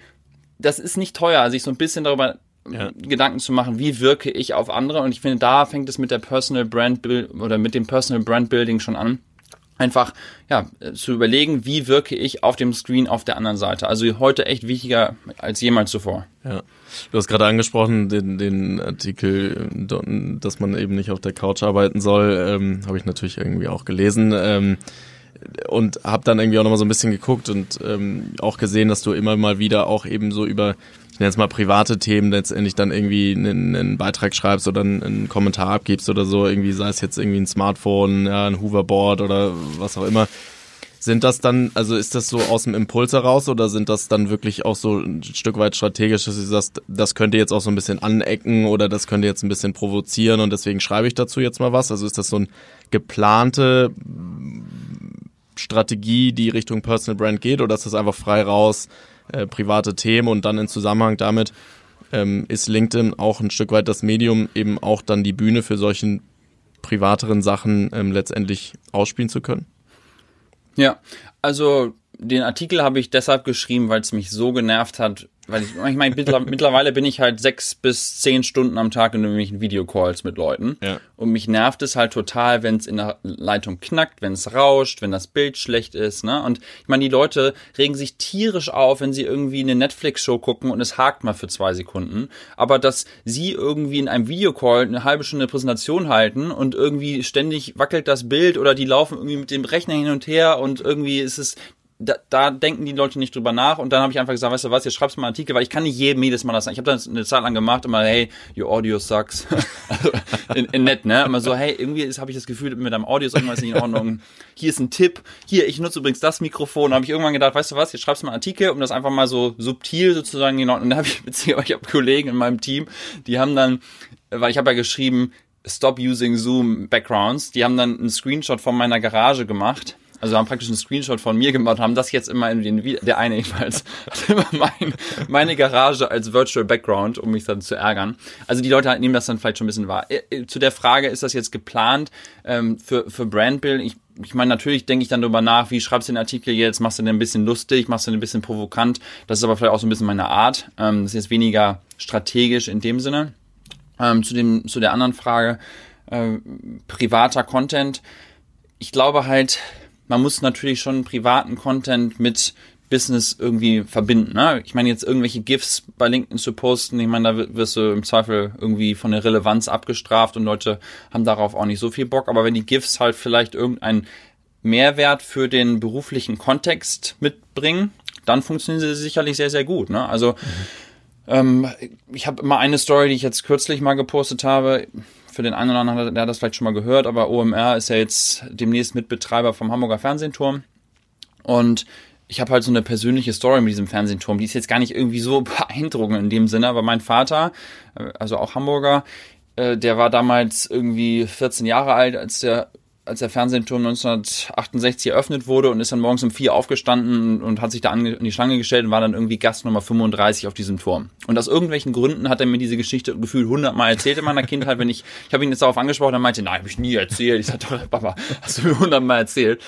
das ist nicht teuer, sich so ein bisschen darüber ja. Gedanken zu machen, wie wirke ich auf andere. Und ich finde, da fängt es mit der Personal Brand oder mit dem Personal Brand Building schon an. Einfach ja zu überlegen, wie wirke ich auf dem Screen auf der anderen Seite. Also heute echt wichtiger als jemals zuvor. Ja. Du hast gerade angesprochen, den, den Artikel, dass man eben nicht auf der Couch arbeiten soll, ähm, habe ich natürlich irgendwie auch gelesen. Ähm, und habe dann irgendwie auch nochmal so ein bisschen geguckt und ähm, auch gesehen, dass du immer mal wieder auch eben so über ich nenne es mal private Themen letztendlich dann irgendwie einen, einen Beitrag schreibst oder einen, einen, Kommentar abgibst oder so, irgendwie sei es jetzt irgendwie ein Smartphone, ja, ein Hoverboard oder was auch immer. Sind das dann, also ist das so aus dem Impuls heraus oder sind das dann wirklich auch so ein Stück weit strategisch, dass du sagst, das könnte jetzt auch so ein bisschen anecken oder das könnte jetzt ein bisschen provozieren und deswegen schreibe ich dazu jetzt mal was? Also ist das so eine geplante Strategie, die Richtung Personal Brand geht oder ist das einfach frei raus? Äh, private Themen und dann in Zusammenhang damit ähm, ist LinkedIn auch ein Stück weit das Medium, eben auch dann die Bühne für solchen privateren Sachen ähm, letztendlich ausspielen zu können? Ja, also den Artikel habe ich deshalb geschrieben, weil es mich so genervt hat, weil ich, ich meine, mittlerweile bin ich halt sechs bis zehn Stunden am Tag in irgendwelchen Videocalls mit Leuten. Ja. Und mich nervt es halt total, wenn es in der Leitung knackt, wenn es rauscht, wenn das Bild schlecht ist. Ne? Und ich meine, die Leute regen sich tierisch auf, wenn sie irgendwie eine Netflix-Show gucken und es hakt mal für zwei Sekunden. Aber dass sie irgendwie in einem Videocall eine halbe Stunde Präsentation halten und irgendwie ständig wackelt das Bild oder die laufen irgendwie mit dem Rechner hin und her und irgendwie ist es da, da denken die Leute nicht drüber nach und dann habe ich einfach gesagt, weißt du was, jetzt schreibst du mal einen Artikel, weil ich kann nicht jedem jedes Mal das sagen. Ich habe dann eine Zeit lang gemacht, immer, hey, your audio sucks. [laughs] also, in, in nett, ne? Immer so, hey, irgendwie habe ich das Gefühl, mit deinem Audio ist irgendwas nicht in Ordnung. Hier ist ein Tipp. Hier, ich nutze übrigens das Mikrofon. Da habe ich irgendwann gedacht, weißt du was, jetzt schreibst du mal einen Artikel, um das einfach mal so subtil sozusagen in Ordnung. Und da habe ich [laughs] beziehungsweise ich habe Kollegen in meinem Team, die haben dann, weil ich habe ja geschrieben, Stop using Zoom Backgrounds, die haben dann einen Screenshot von meiner Garage gemacht also haben praktisch einen Screenshot von mir gemacht, haben das jetzt immer in den, der eine jedenfalls, hat [laughs] immer mein, meine Garage als Virtual Background, um mich dann zu ärgern. Also die Leute nehmen das dann vielleicht schon ein bisschen wahr. Äh, äh, zu der Frage, ist das jetzt geplant ähm, für, für Brandbuilding? Ich, ich meine, natürlich denke ich dann darüber nach, wie schreibst du den Artikel jetzt, machst du den ein bisschen lustig, machst du den ein bisschen provokant. Das ist aber vielleicht auch so ein bisschen meine Art. Ähm, das ist jetzt weniger strategisch in dem Sinne. Ähm, zu, dem, zu der anderen Frage, äh, privater Content. Ich glaube halt, man muss natürlich schon privaten Content mit Business irgendwie verbinden. Ne? Ich meine, jetzt irgendwelche GIFs bei LinkedIn zu posten, ich meine, da wirst du im Zweifel irgendwie von der Relevanz abgestraft und Leute haben darauf auch nicht so viel Bock. Aber wenn die GIFs halt vielleicht irgendeinen Mehrwert für den beruflichen Kontext mitbringen, dann funktionieren sie sicherlich sehr, sehr gut. Ne? Also mhm. ähm, ich habe immer eine Story, die ich jetzt kürzlich mal gepostet habe für den einen oder anderen, der hat das vielleicht schon mal gehört, aber OMR ist ja jetzt demnächst Mitbetreiber vom Hamburger Fernsehturm. Und ich habe halt so eine persönliche Story mit diesem Fernsehturm. Die ist jetzt gar nicht irgendwie so [laughs] beeindruckend in dem Sinne, aber mein Vater, äh, also auch Hamburger, äh, der war damals irgendwie 14 Jahre alt, als der als der Fernsehturm 1968 eröffnet wurde und ist dann morgens um vier aufgestanden und hat sich da an die Schlange gestellt und war dann irgendwie Gast Nummer 35 auf diesem Turm. Und aus irgendwelchen Gründen hat er mir diese Geschichte gefühlt hundertmal erzählt in meiner Kindheit. Wenn ich, ich habe ihn jetzt darauf angesprochen, er meinte, nein, habe ich nie erzählt. Ich sagte, Papa, hast du mir hundertmal erzählt?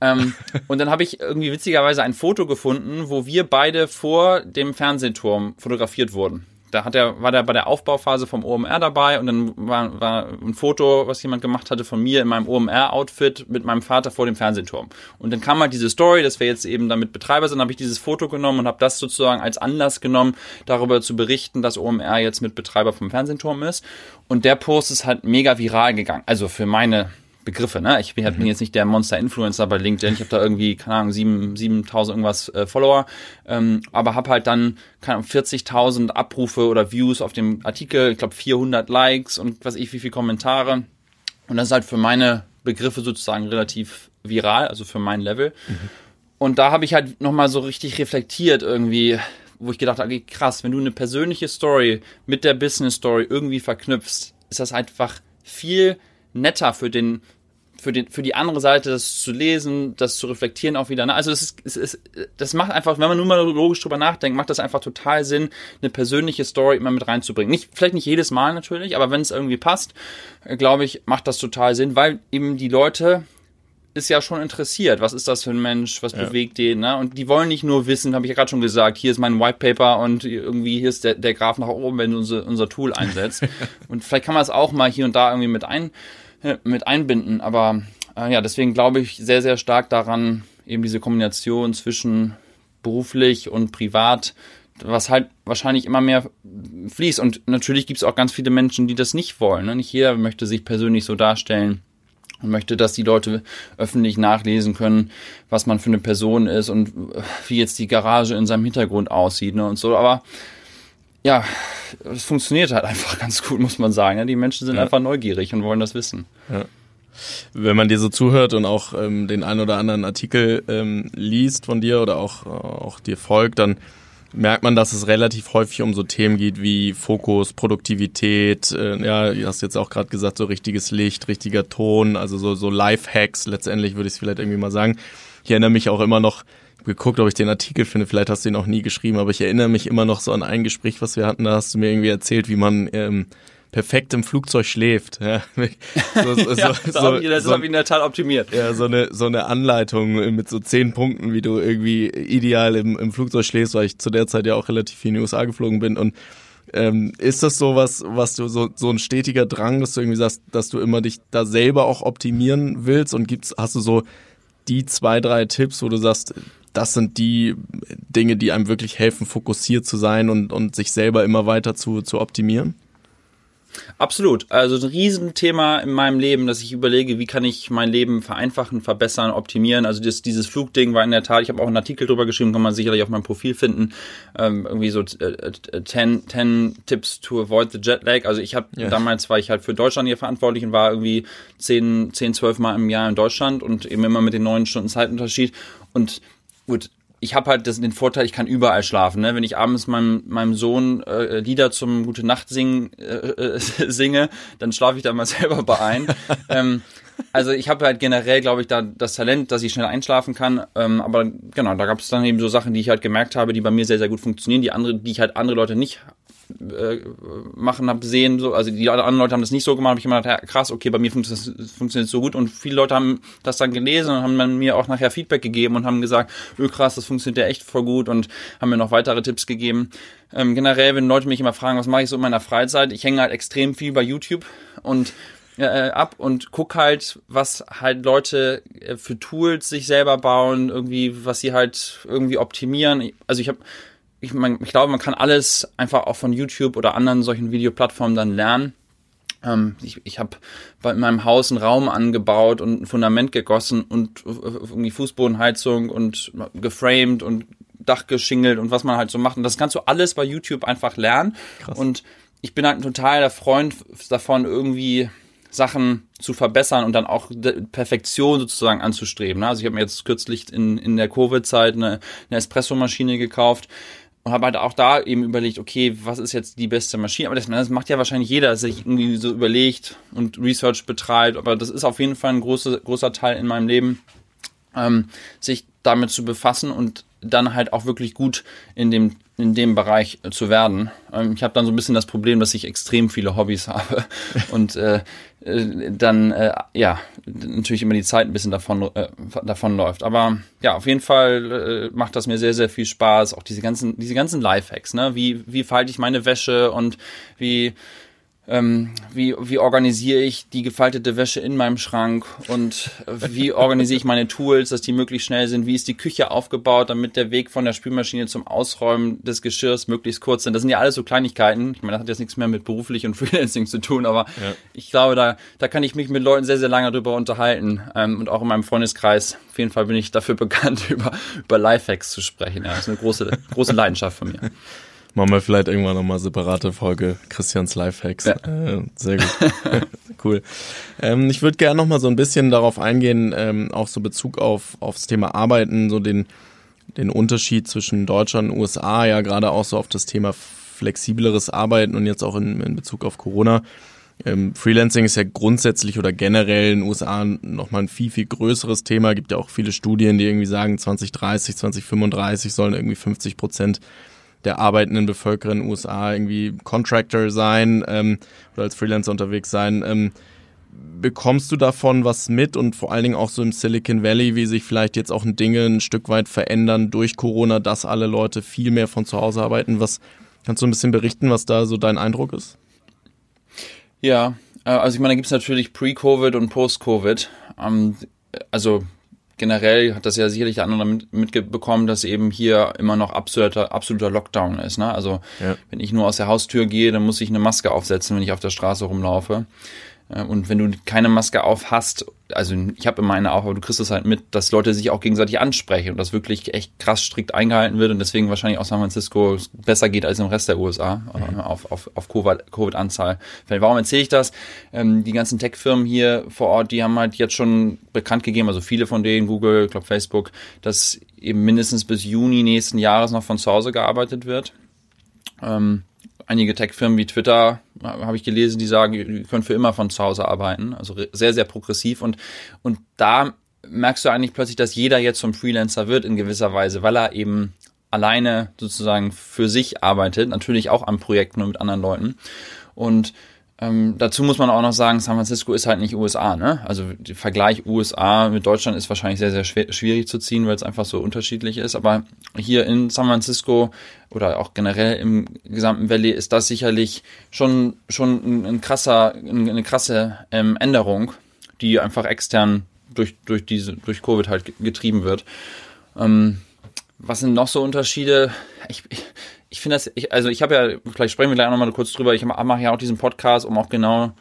ähm, und dann habe ich irgendwie witzigerweise ein Foto gefunden, wo wir beide vor dem Fernsehturm fotografiert wurden da hat er, war der bei der Aufbauphase vom OMR dabei und dann war, war ein Foto, was jemand gemacht hatte von mir in meinem OMR-Outfit mit meinem Vater vor dem Fernsehturm. Und dann kam halt diese Story, dass wir jetzt eben damit Betreiber sind, habe ich dieses Foto genommen und habe das sozusagen als Anlass genommen, darüber zu berichten, dass OMR jetzt mit Betreiber vom Fernsehturm ist. Und der Post ist halt mega viral gegangen. Also für meine Begriffe, ne? Ich bin mhm. jetzt nicht der Monster-Influencer bei LinkedIn. Ich habe da irgendwie, keine Ahnung, 7, 7.000 irgendwas äh, Follower, ähm, aber habe halt dann, keine Ahnung, 40.000 Abrufe oder Views auf dem Artikel, ich glaube 400 Likes und was ich, wie viele Kommentare. Und das ist halt für meine Begriffe sozusagen relativ viral, also für mein Level. Mhm. Und da habe ich halt nochmal so richtig reflektiert irgendwie, wo ich gedacht habe, krass, wenn du eine persönliche Story mit der Business Story irgendwie verknüpfst, ist das einfach viel netter für den für, den, für die andere Seite, das zu lesen, das zu reflektieren auch wieder. Ne? Also das, ist, es ist, das macht einfach, wenn man nur mal logisch drüber nachdenkt, macht das einfach total Sinn, eine persönliche Story immer mit reinzubringen. Nicht, vielleicht nicht jedes Mal natürlich, aber wenn es irgendwie passt, äh, glaube ich, macht das total Sinn, weil eben die Leute ist ja schon interessiert. Was ist das für ein Mensch? Was ja. bewegt den? Ne? Und die wollen nicht nur wissen, habe ich ja gerade schon gesagt, hier ist mein White Paper und irgendwie hier ist der, der Graph nach oben, wenn du unser, unser Tool einsetzt. [laughs] und vielleicht kann man es auch mal hier und da irgendwie mit, ein, mit einbinden. Aber äh, ja, deswegen glaube ich sehr, sehr stark daran, eben diese Kombination zwischen beruflich und privat was halt wahrscheinlich immer mehr fließt. Und natürlich gibt es auch ganz viele Menschen, die das nicht wollen. Ne? Nicht jeder möchte sich persönlich so darstellen und möchte, dass die Leute öffentlich nachlesen können, was man für eine Person ist und wie jetzt die Garage in seinem Hintergrund aussieht ne, und so. Aber ja, es funktioniert halt einfach [laughs] ganz gut, muss man sagen. Ja, die Menschen sind ja. einfach neugierig und wollen das wissen. Ja. Wenn man dir so zuhört und auch ähm, den ein oder anderen Artikel ähm, liest von dir oder auch, auch dir folgt, dann merkt man, dass es relativ häufig um so Themen geht wie Fokus, Produktivität, äh, ja, du hast jetzt auch gerade gesagt, so richtiges Licht, richtiger Ton, also so, so Life-Hacks, letztendlich würde ich es vielleicht irgendwie mal sagen. Ich erinnere mich auch immer noch, geguckt, ob ich den Artikel finde, vielleicht hast du ihn auch nie geschrieben, aber ich erinnere mich immer noch so an ein Gespräch, was wir hatten, da hast du mir irgendwie erzählt, wie man ähm, perfekt im Flugzeug schläft. Ja, [laughs] so, so, [laughs] ja das so, habe ich, so, hab ich in der Tat optimiert. Ja, so eine, so eine Anleitung mit so zehn Punkten, wie du irgendwie ideal im, im Flugzeug schläfst, weil ich zu der Zeit ja auch relativ viel in die USA geflogen bin und ähm, ist das so was, was du so, so ein stetiger Drang, dass du irgendwie sagst, dass du immer dich da selber auch optimieren willst und gibt's, hast du so die zwei, drei Tipps, wo du sagst, das sind die Dinge, die einem wirklich helfen, fokussiert zu sein und, und sich selber immer weiter zu, zu optimieren? Absolut. Also ein Riesenthema in meinem Leben, dass ich überlege, wie kann ich mein Leben vereinfachen, verbessern, optimieren. Also das, dieses Flugding war in der Tat, ich habe auch einen Artikel drüber geschrieben, kann man sicherlich auf meinem Profil finden. Ähm, irgendwie so äh, 10, 10 Tips to avoid the jet lag. Also ich habe ja. damals war ich halt für Deutschland hier verantwortlich und war irgendwie 10, 10, 12 Mal im Jahr in Deutschland und eben immer mit den neun Stunden Zeitunterschied. Und gut, ich habe halt das, den Vorteil, ich kann überall schlafen. Ne? Wenn ich abends meinem, meinem Sohn äh, Lieder zum Gute Nacht singen, äh, äh, [laughs] singe, dann schlafe ich da mal [laughs] selber bei ein. ähm, also ich habe halt generell, glaube ich, da das Talent, dass ich schnell einschlafen kann. Ähm, aber genau, da gab es dann eben so Sachen, die ich halt gemerkt habe, die bei mir sehr, sehr gut funktionieren, die andere, die ich halt andere Leute nicht äh, machen habe sehen, so, also die anderen Leute haben das nicht so gemacht, habe ich immer gedacht, krass, okay, bei mir funktioniert es funktioniert so gut und viele Leute haben das dann gelesen und haben mir auch nachher Feedback gegeben und haben gesagt, öh krass, das funktioniert ja echt voll gut und haben mir noch weitere Tipps gegeben. Ähm, generell, wenn Leute mich immer fragen, was mache ich so in meiner Freizeit, ich hänge halt extrem viel bei YouTube und äh, ab und guck halt, was halt Leute äh, für Tools sich selber bauen, irgendwie, was sie halt irgendwie optimieren. Also ich habe ich, mein, ich glaube, man kann alles einfach auch von YouTube oder anderen solchen Videoplattformen dann lernen. Ähm, ich ich habe in meinem Haus einen Raum angebaut und ein Fundament gegossen und irgendwie Fußbodenheizung und geframed und Dach geschingelt und was man halt so macht. Und das kannst du alles bei YouTube einfach lernen. Krass. Und ich bin halt ein totaler Freund davon, irgendwie Sachen zu verbessern und dann auch Perfektion sozusagen anzustreben. Also ich habe mir jetzt kürzlich in, in der Covid-Zeit eine, eine Espresso-Maschine gekauft und habe halt auch da eben überlegt, okay, was ist jetzt die beste Maschine? Aber das, das macht ja wahrscheinlich jeder, sich irgendwie so überlegt und Research betreibt. Aber das ist auf jeden Fall ein großer, großer Teil in meinem Leben, ähm, sich damit zu befassen und dann halt auch wirklich gut in dem in dem Bereich zu werden. Ähm, ich habe dann so ein bisschen das Problem, dass ich extrem viele Hobbys [laughs] habe und äh, dann äh, ja natürlich immer die Zeit ein bisschen davon äh, davon läuft. Aber ja, auf jeden Fall äh, macht das mir sehr sehr viel Spaß. Auch diese ganzen diese ganzen Lifehacks, ne? Wie wie falte ich meine Wäsche und wie ähm, wie, wie organisiere ich die gefaltete Wäsche in meinem Schrank und wie organisiere ich meine Tools, dass die möglichst schnell sind, wie ist die Küche aufgebaut, damit der Weg von der Spülmaschine zum Ausräumen des Geschirrs möglichst kurz sind. Das sind ja alles so Kleinigkeiten. Ich meine, das hat jetzt nichts mehr mit beruflich und [laughs] Freelancing zu tun, aber ja. ich glaube, da, da kann ich mich mit Leuten sehr, sehr lange drüber unterhalten ähm, und auch in meinem Freundeskreis. Auf jeden Fall bin ich dafür [laughs] bekannt, über, über Lifehacks zu sprechen. Ja, das ist eine große, große Leidenschaft von mir. Machen wir vielleicht irgendwann nochmal separate Folge Christians Lifehacks. Ja. Äh, sehr gut. [laughs] cool. Ähm, ich würde gerne nochmal so ein bisschen darauf eingehen, ähm, auch so Bezug auf aufs Thema Arbeiten, so den, den Unterschied zwischen Deutschland und USA, ja gerade auch so auf das Thema flexibleres Arbeiten und jetzt auch in, in Bezug auf Corona. Ähm, Freelancing ist ja grundsätzlich oder generell in den USA nochmal ein viel, viel größeres Thema. Gibt ja auch viele Studien, die irgendwie sagen, 2030, 2035 sollen irgendwie 50 Prozent der arbeitenden Bevölkerung in den USA irgendwie Contractor sein ähm, oder als Freelancer unterwegs sein. Ähm, bekommst du davon was mit und vor allen Dingen auch so im Silicon Valley, wie sich vielleicht jetzt auch Dinge ein Stück weit verändern durch Corona, dass alle Leute viel mehr von zu Hause arbeiten? Was kannst du ein bisschen berichten, was da so dein Eindruck ist? Ja, äh, also ich meine, da gibt es natürlich Pre-Covid und Post-Covid. Ähm, also generell hat das ja sicherlich der andere mitbekommen, dass eben hier immer noch absoluter, absoluter Lockdown ist. Ne? Also ja. wenn ich nur aus der Haustür gehe, dann muss ich eine Maske aufsetzen, wenn ich auf der Straße rumlaufe. Äh, und wenn du keine Maske auf hast, also ich habe immer eine auf, aber du kriegst es halt mit, dass Leute sich auch gegenseitig ansprechen und das wirklich echt krass strikt eingehalten wird und deswegen wahrscheinlich auch San Francisco besser geht als im Rest der USA mhm. auf, auf, auf Covid-Anzahl. Warum erzähle ich das? Ähm, die ganzen Tech-Firmen hier vor Ort, die haben halt jetzt schon bekannt gegeben, also viele von denen, Google, ich glaube Facebook, dass eben mindestens bis Juni nächsten Jahres noch von zu Hause gearbeitet wird. Ähm, einige Tech-Firmen wie Twitter, habe ich gelesen, die sagen, ihr könnt für immer von zu Hause arbeiten. Also sehr, sehr progressiv. Und, und da merkst du eigentlich plötzlich, dass jeder jetzt zum Freelancer wird in gewisser Weise, weil er eben alleine sozusagen für sich arbeitet, natürlich auch an Projekten und mit anderen Leuten. Und Ähm, dazu muss man auch noch sagen, San Francisco ist halt nicht USA, ne? Also der Vergleich USA mit Deutschland ist wahrscheinlich sehr, sehr schwer, schwierig zu ziehen, weil es einfach so unterschiedlich ist. Aber hier in San Francisco oder auch generell im gesamten Valley ist das sicherlich schon, schon ein, ein krasser, eine krasse ähm, Änderung, die einfach extern durch, durch diese, durch Covid halt getrieben wird. Ähm, was sind noch so Unterschiede? Ich, ich, ich finde das, ich, also ich habe ja, vielleicht sprechen wir gleich nochmal kurz drüber, ich mache ja auch diesen Podcast, um auch genau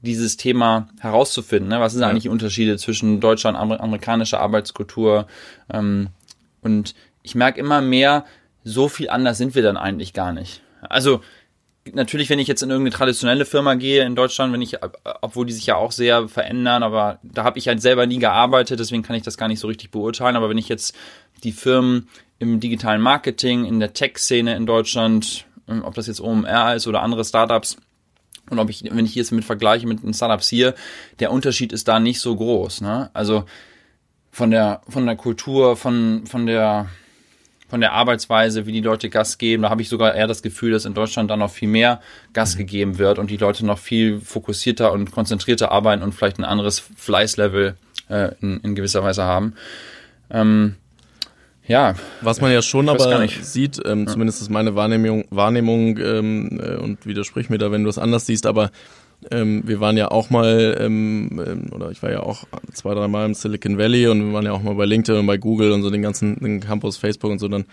dieses Thema herauszufinden. Ne? Was sind ja. eigentlich die Unterschiede zwischen deutscher und amerikanischer Arbeitskultur? Ähm, und ich merke immer mehr, so viel anders sind wir dann eigentlich gar nicht. Also natürlich, wenn ich jetzt in irgendeine traditionelle Firma gehe in Deutschland, wenn ich, obwohl die sich ja auch sehr verändern, aber da habe ich halt selber nie gearbeitet, deswegen kann ich das gar nicht so richtig beurteilen. Aber wenn ich jetzt die Firmen im digitalen Marketing, in der Tech-Szene in Deutschland, ähm, ob das jetzt OMR ist oder andere Startups. Und ob ich, wenn ich jetzt mit vergleiche mit den Startups hier, der Unterschied ist da nicht so groß. Ne? Also von der, von der Kultur, von, von der, von der Arbeitsweise, wie die Leute Gas geben, da habe ich sogar eher das Gefühl, dass in Deutschland dann noch viel mehr Gas mhm. gegeben wird und die Leute noch viel fokussierter und konzentrierter arbeiten und vielleicht ein anderes Fleißlevel äh, in, in gewisser Weise haben. Ähm, ja. Was man ja schon aber sieht, ähm, ja. zumindest ist meine Wahrnehmung, Wahrnehmung ähm, äh, und widersprich mir da, wenn du es anders siehst, aber ähm, wir waren ja auch mal, ähm, ähm, oder ich war ja auch zwei, drei Mal im Silicon Valley und wir waren ja auch mal bei LinkedIn und bei Google und so den ganzen den Campus, Facebook und so dann.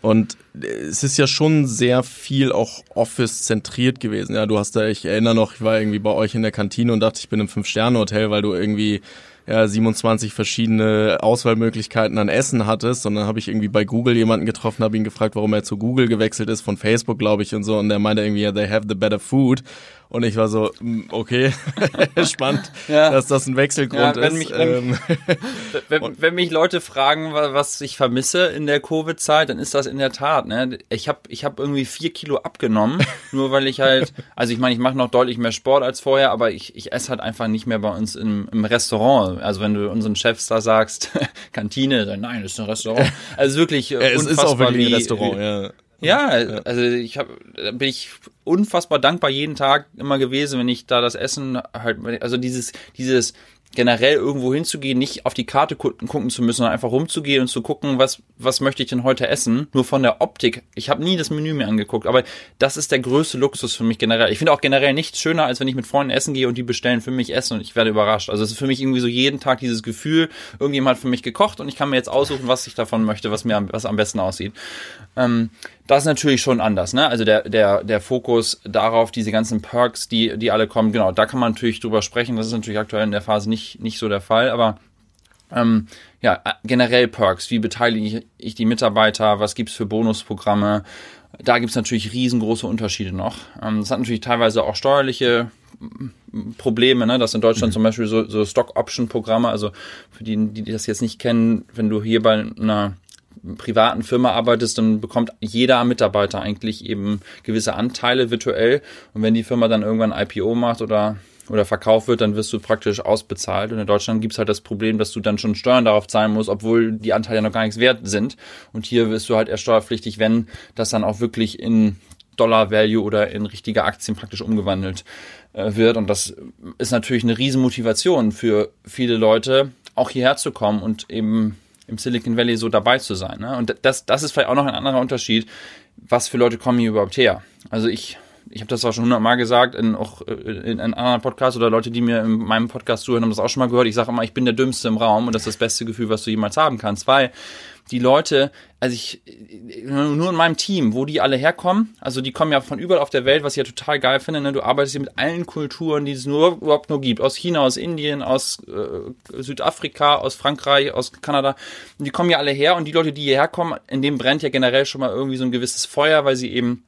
Und äh, es ist ja schon sehr viel auch Office-zentriert gewesen. Ja, du hast da, ich erinnere noch, ich war irgendwie bei euch in der Kantine und dachte, ich bin im Fünf-Sterne-Hotel, weil du irgendwie ja, 27 verschiedene Auswahlmöglichkeiten an Essen hattest, sondern habe ich irgendwie bei Google jemanden getroffen, habe ihn gefragt, warum er zu Google gewechselt ist, von Facebook, glaube ich, und so. Und der meinte irgendwie, yeah, they have the better food. Und ich war so, mm, okay, [laughs] spannend, [laughs] ja. dass das ein Wechselgrund ja, wenn ist. Mich, wenn, ähm, [laughs] wenn, wenn, mich Leute fragen, was ich vermisse in der Covid-Zeit, dann ist das in der Tat. Ne? Ich habe ich hab irgendwie vier Kilo abgenommen, nur weil ich halt, also ich meine, ich mache noch deutlich mehr Sport als vorher, aber ich, ich esse halt einfach nicht mehr bei uns im, im Restaurant. Also wenn du unseren Chefs da sagst, Kantine, dann nein, das ist ein Restaurant. Also wirklich ja, es ist auch wirklich ein Restaurant, wie, ja. Ja, also ich habe, bin ich unfassbar dankbar jeden Tag immer gewesen, wenn ich da das Essen halt, also dieses, dieses generell irgendwo hinzugehen, nicht auf die Karte gucken zu müssen, sondern einfach rumzugehen und zu gucken, was, was möchte ich denn heute essen? Nur von der Optik. Ich habe nie das Menü mir angeguckt, aber das ist der größte Luxus für mich generell. Ich finde auch generell nichts schöner, als wenn ich mit Freunden essen gehe und die bestellen für mich Essen und ich werde überrascht. Also es ist für mich irgendwie so jeden Tag dieses Gefühl, irgendjemand hat für mich gekocht und ich kann mir jetzt aussuchen, was ich davon möchte, was mir was am besten aussieht. Ähm, das ist natürlich schon anders, ne? Also der, der, der Fokus darauf, diese ganzen Perks, die, die alle kommen, genau, da kann man natürlich drüber sprechen. Das ist natürlich aktuell in der Phase nicht, nicht so der Fall, aber ähm, ja, generell Perks, wie beteilige ich die Mitarbeiter, was gibt's für Bonusprogramme? Da gibt's natürlich riesengroße Unterschiede noch. Ähm, das hat natürlich teilweise auch steuerliche Probleme, ne? dass in Deutschland mhm. zum Beispiel so, so Stock-Option-Programme, also für die, die das jetzt nicht kennen, wenn du hier bei einer privaten Firma arbeitest, dann bekommt jeder Mitarbeiter eigentlich eben gewisse Anteile virtuell. Und wenn die Firma dann irgendwann IPO macht oder oder verkauft wird, dann wirst du praktisch ausbezahlt. Und in Deutschland gibt's halt das Problem, dass du dann schon Steuern darauf zahlen musst, obwohl die Anteile ja noch gar nichts wert sind. Und hier wirst du halt erst steuerpflichtig, wenn das dann auch wirklich in Dollar Value oder in richtige Aktien praktisch umgewandelt äh, wird. Und das ist natürlich eine Riesenmotivation für viele Leute, auch hierher zu kommen und eben im Silicon Valley so dabei zu sein. Ne? Und das, das ist vielleicht auch noch ein anderer Unterschied. Was für Leute kommen hier überhaupt her? Also ich, ich habe das auch schon hundertmal gesagt, in, auch äh, in, in anderen Podcasts oder Leute, die mir in meinem Podcast zuhören, haben das auch schon mal gehört. Ich sage immer, ich bin der Dümmste im Raum und das ist das beste Gefühl, was du jemals haben kannst, weil die Leute, also ich, nur in meinem Team, wo die alle herkommen, also die kommen ja von überall auf der Welt, was ich ja total geil finde, ne? du arbeitest hier mit allen Kulturen, die es nur überhaupt nur gibt, aus China, aus Indien, aus äh, Südafrika, aus Frankreich, aus Kanada, und die kommen ja alle her und die Leute, die hierher kommen, in dem brennt ja generell schon mal irgendwie so ein gewisses Feuer, weil sie eben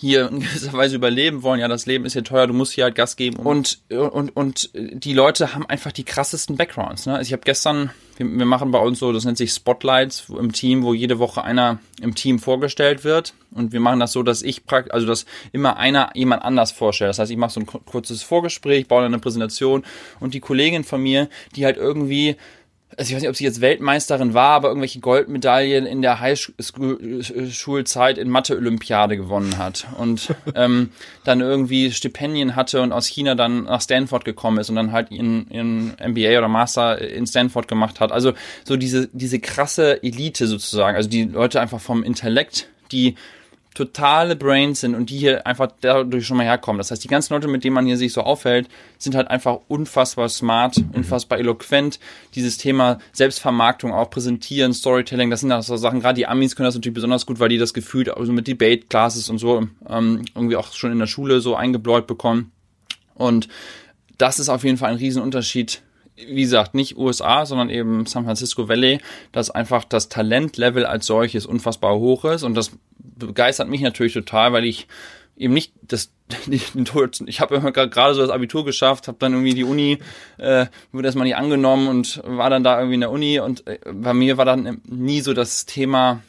hier in gewisser Weise überleben wollen. Ja, das Leben ist hier teuer, du musst hier halt Gas geben. Und, und, und die Leute haben einfach die krassesten Backgrounds. Ne? Also ich habe gestern, wir, wir machen bei uns so, das nennt sich Spotlights im Team, wo jede Woche einer im Team vorgestellt wird. Und wir machen das so, dass ich praktisch, also dass immer einer jemand anders vorstellt. Das heißt, ich mache so ein kurzes Vorgespräch, baue eine Präsentation und die Kollegin von mir, die halt irgendwie also ich weiß nicht, ob sie jetzt Weltmeisterin war, aber irgendwelche Goldmedaillen in der Highschulzeit in Mathe-Olympiade gewonnen hat und [laughs] ähm, dann irgendwie Stipendien hatte und aus China dann nach Stanford gekommen ist und dann halt ihren, ihren MBA oder Master in Stanford gemacht hat. Also so diese, diese krasse Elite sozusagen, also die Leute einfach vom Intellekt, die totale Brains sind und die hier einfach dadurch schon mal herkommen. Das heißt, die ganzen Leute, mit denen man hier sich so aufhält, sind halt einfach unfassbar smart, mhm. unfassbar eloquent. Dieses Thema Selbstvermarktung, auch präsentieren, Storytelling, das sind auch so Sachen, gerade die Amis können das natürlich besonders gut, weil die das gefühlt also mit Debate-Classes und so ähm, irgendwie auch schon in der Schule so eingebläut bekommen. Und das ist auf jeden Fall ein Riesenunterschied wie gesagt, nicht USA, sondern eben San Francisco Valley, dass einfach das Talentlevel als solches unfassbar hoch ist und das begeistert mich natürlich total, weil ich eben nicht das [laughs] ich habe immer gerade so das Abitur geschafft, habe dann irgendwie die Uni äh, wurde erstmal nicht angenommen und war dann da irgendwie in der Uni und äh, bei mir war dann nie so das Thema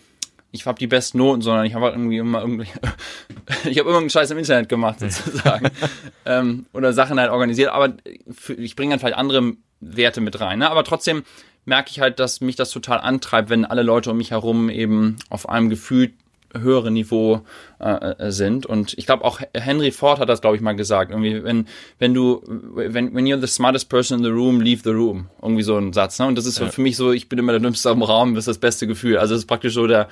ich habe die besten Noten, sondern ich habe halt irgendwie immer irgendwie, [laughs] ich habe irgendeinen Scheiß im Internet gemacht sozusagen [laughs] ähm, oder Sachen halt organisiert, aber für, ich bringe dann vielleicht andere Werte mit rein. Ne? Aber trotzdem merke ich halt, dass mich das total antreibt, wenn alle Leute um mich herum eben auf einem gefühlt höheren Niveau äh, äh sind. Und ich glaube auch Henry Ford hat das, glaube ich, mal gesagt. Irgendwie, wenn, wenn du, wenn, when you're the smartest person in the room, leave the room. Irgendwie so ein Satz. Ne? Und das ist ja. für mich so, ich bin immer der Dümmste im Raum, das ist das beste Gefühl. Also das ist praktisch so der,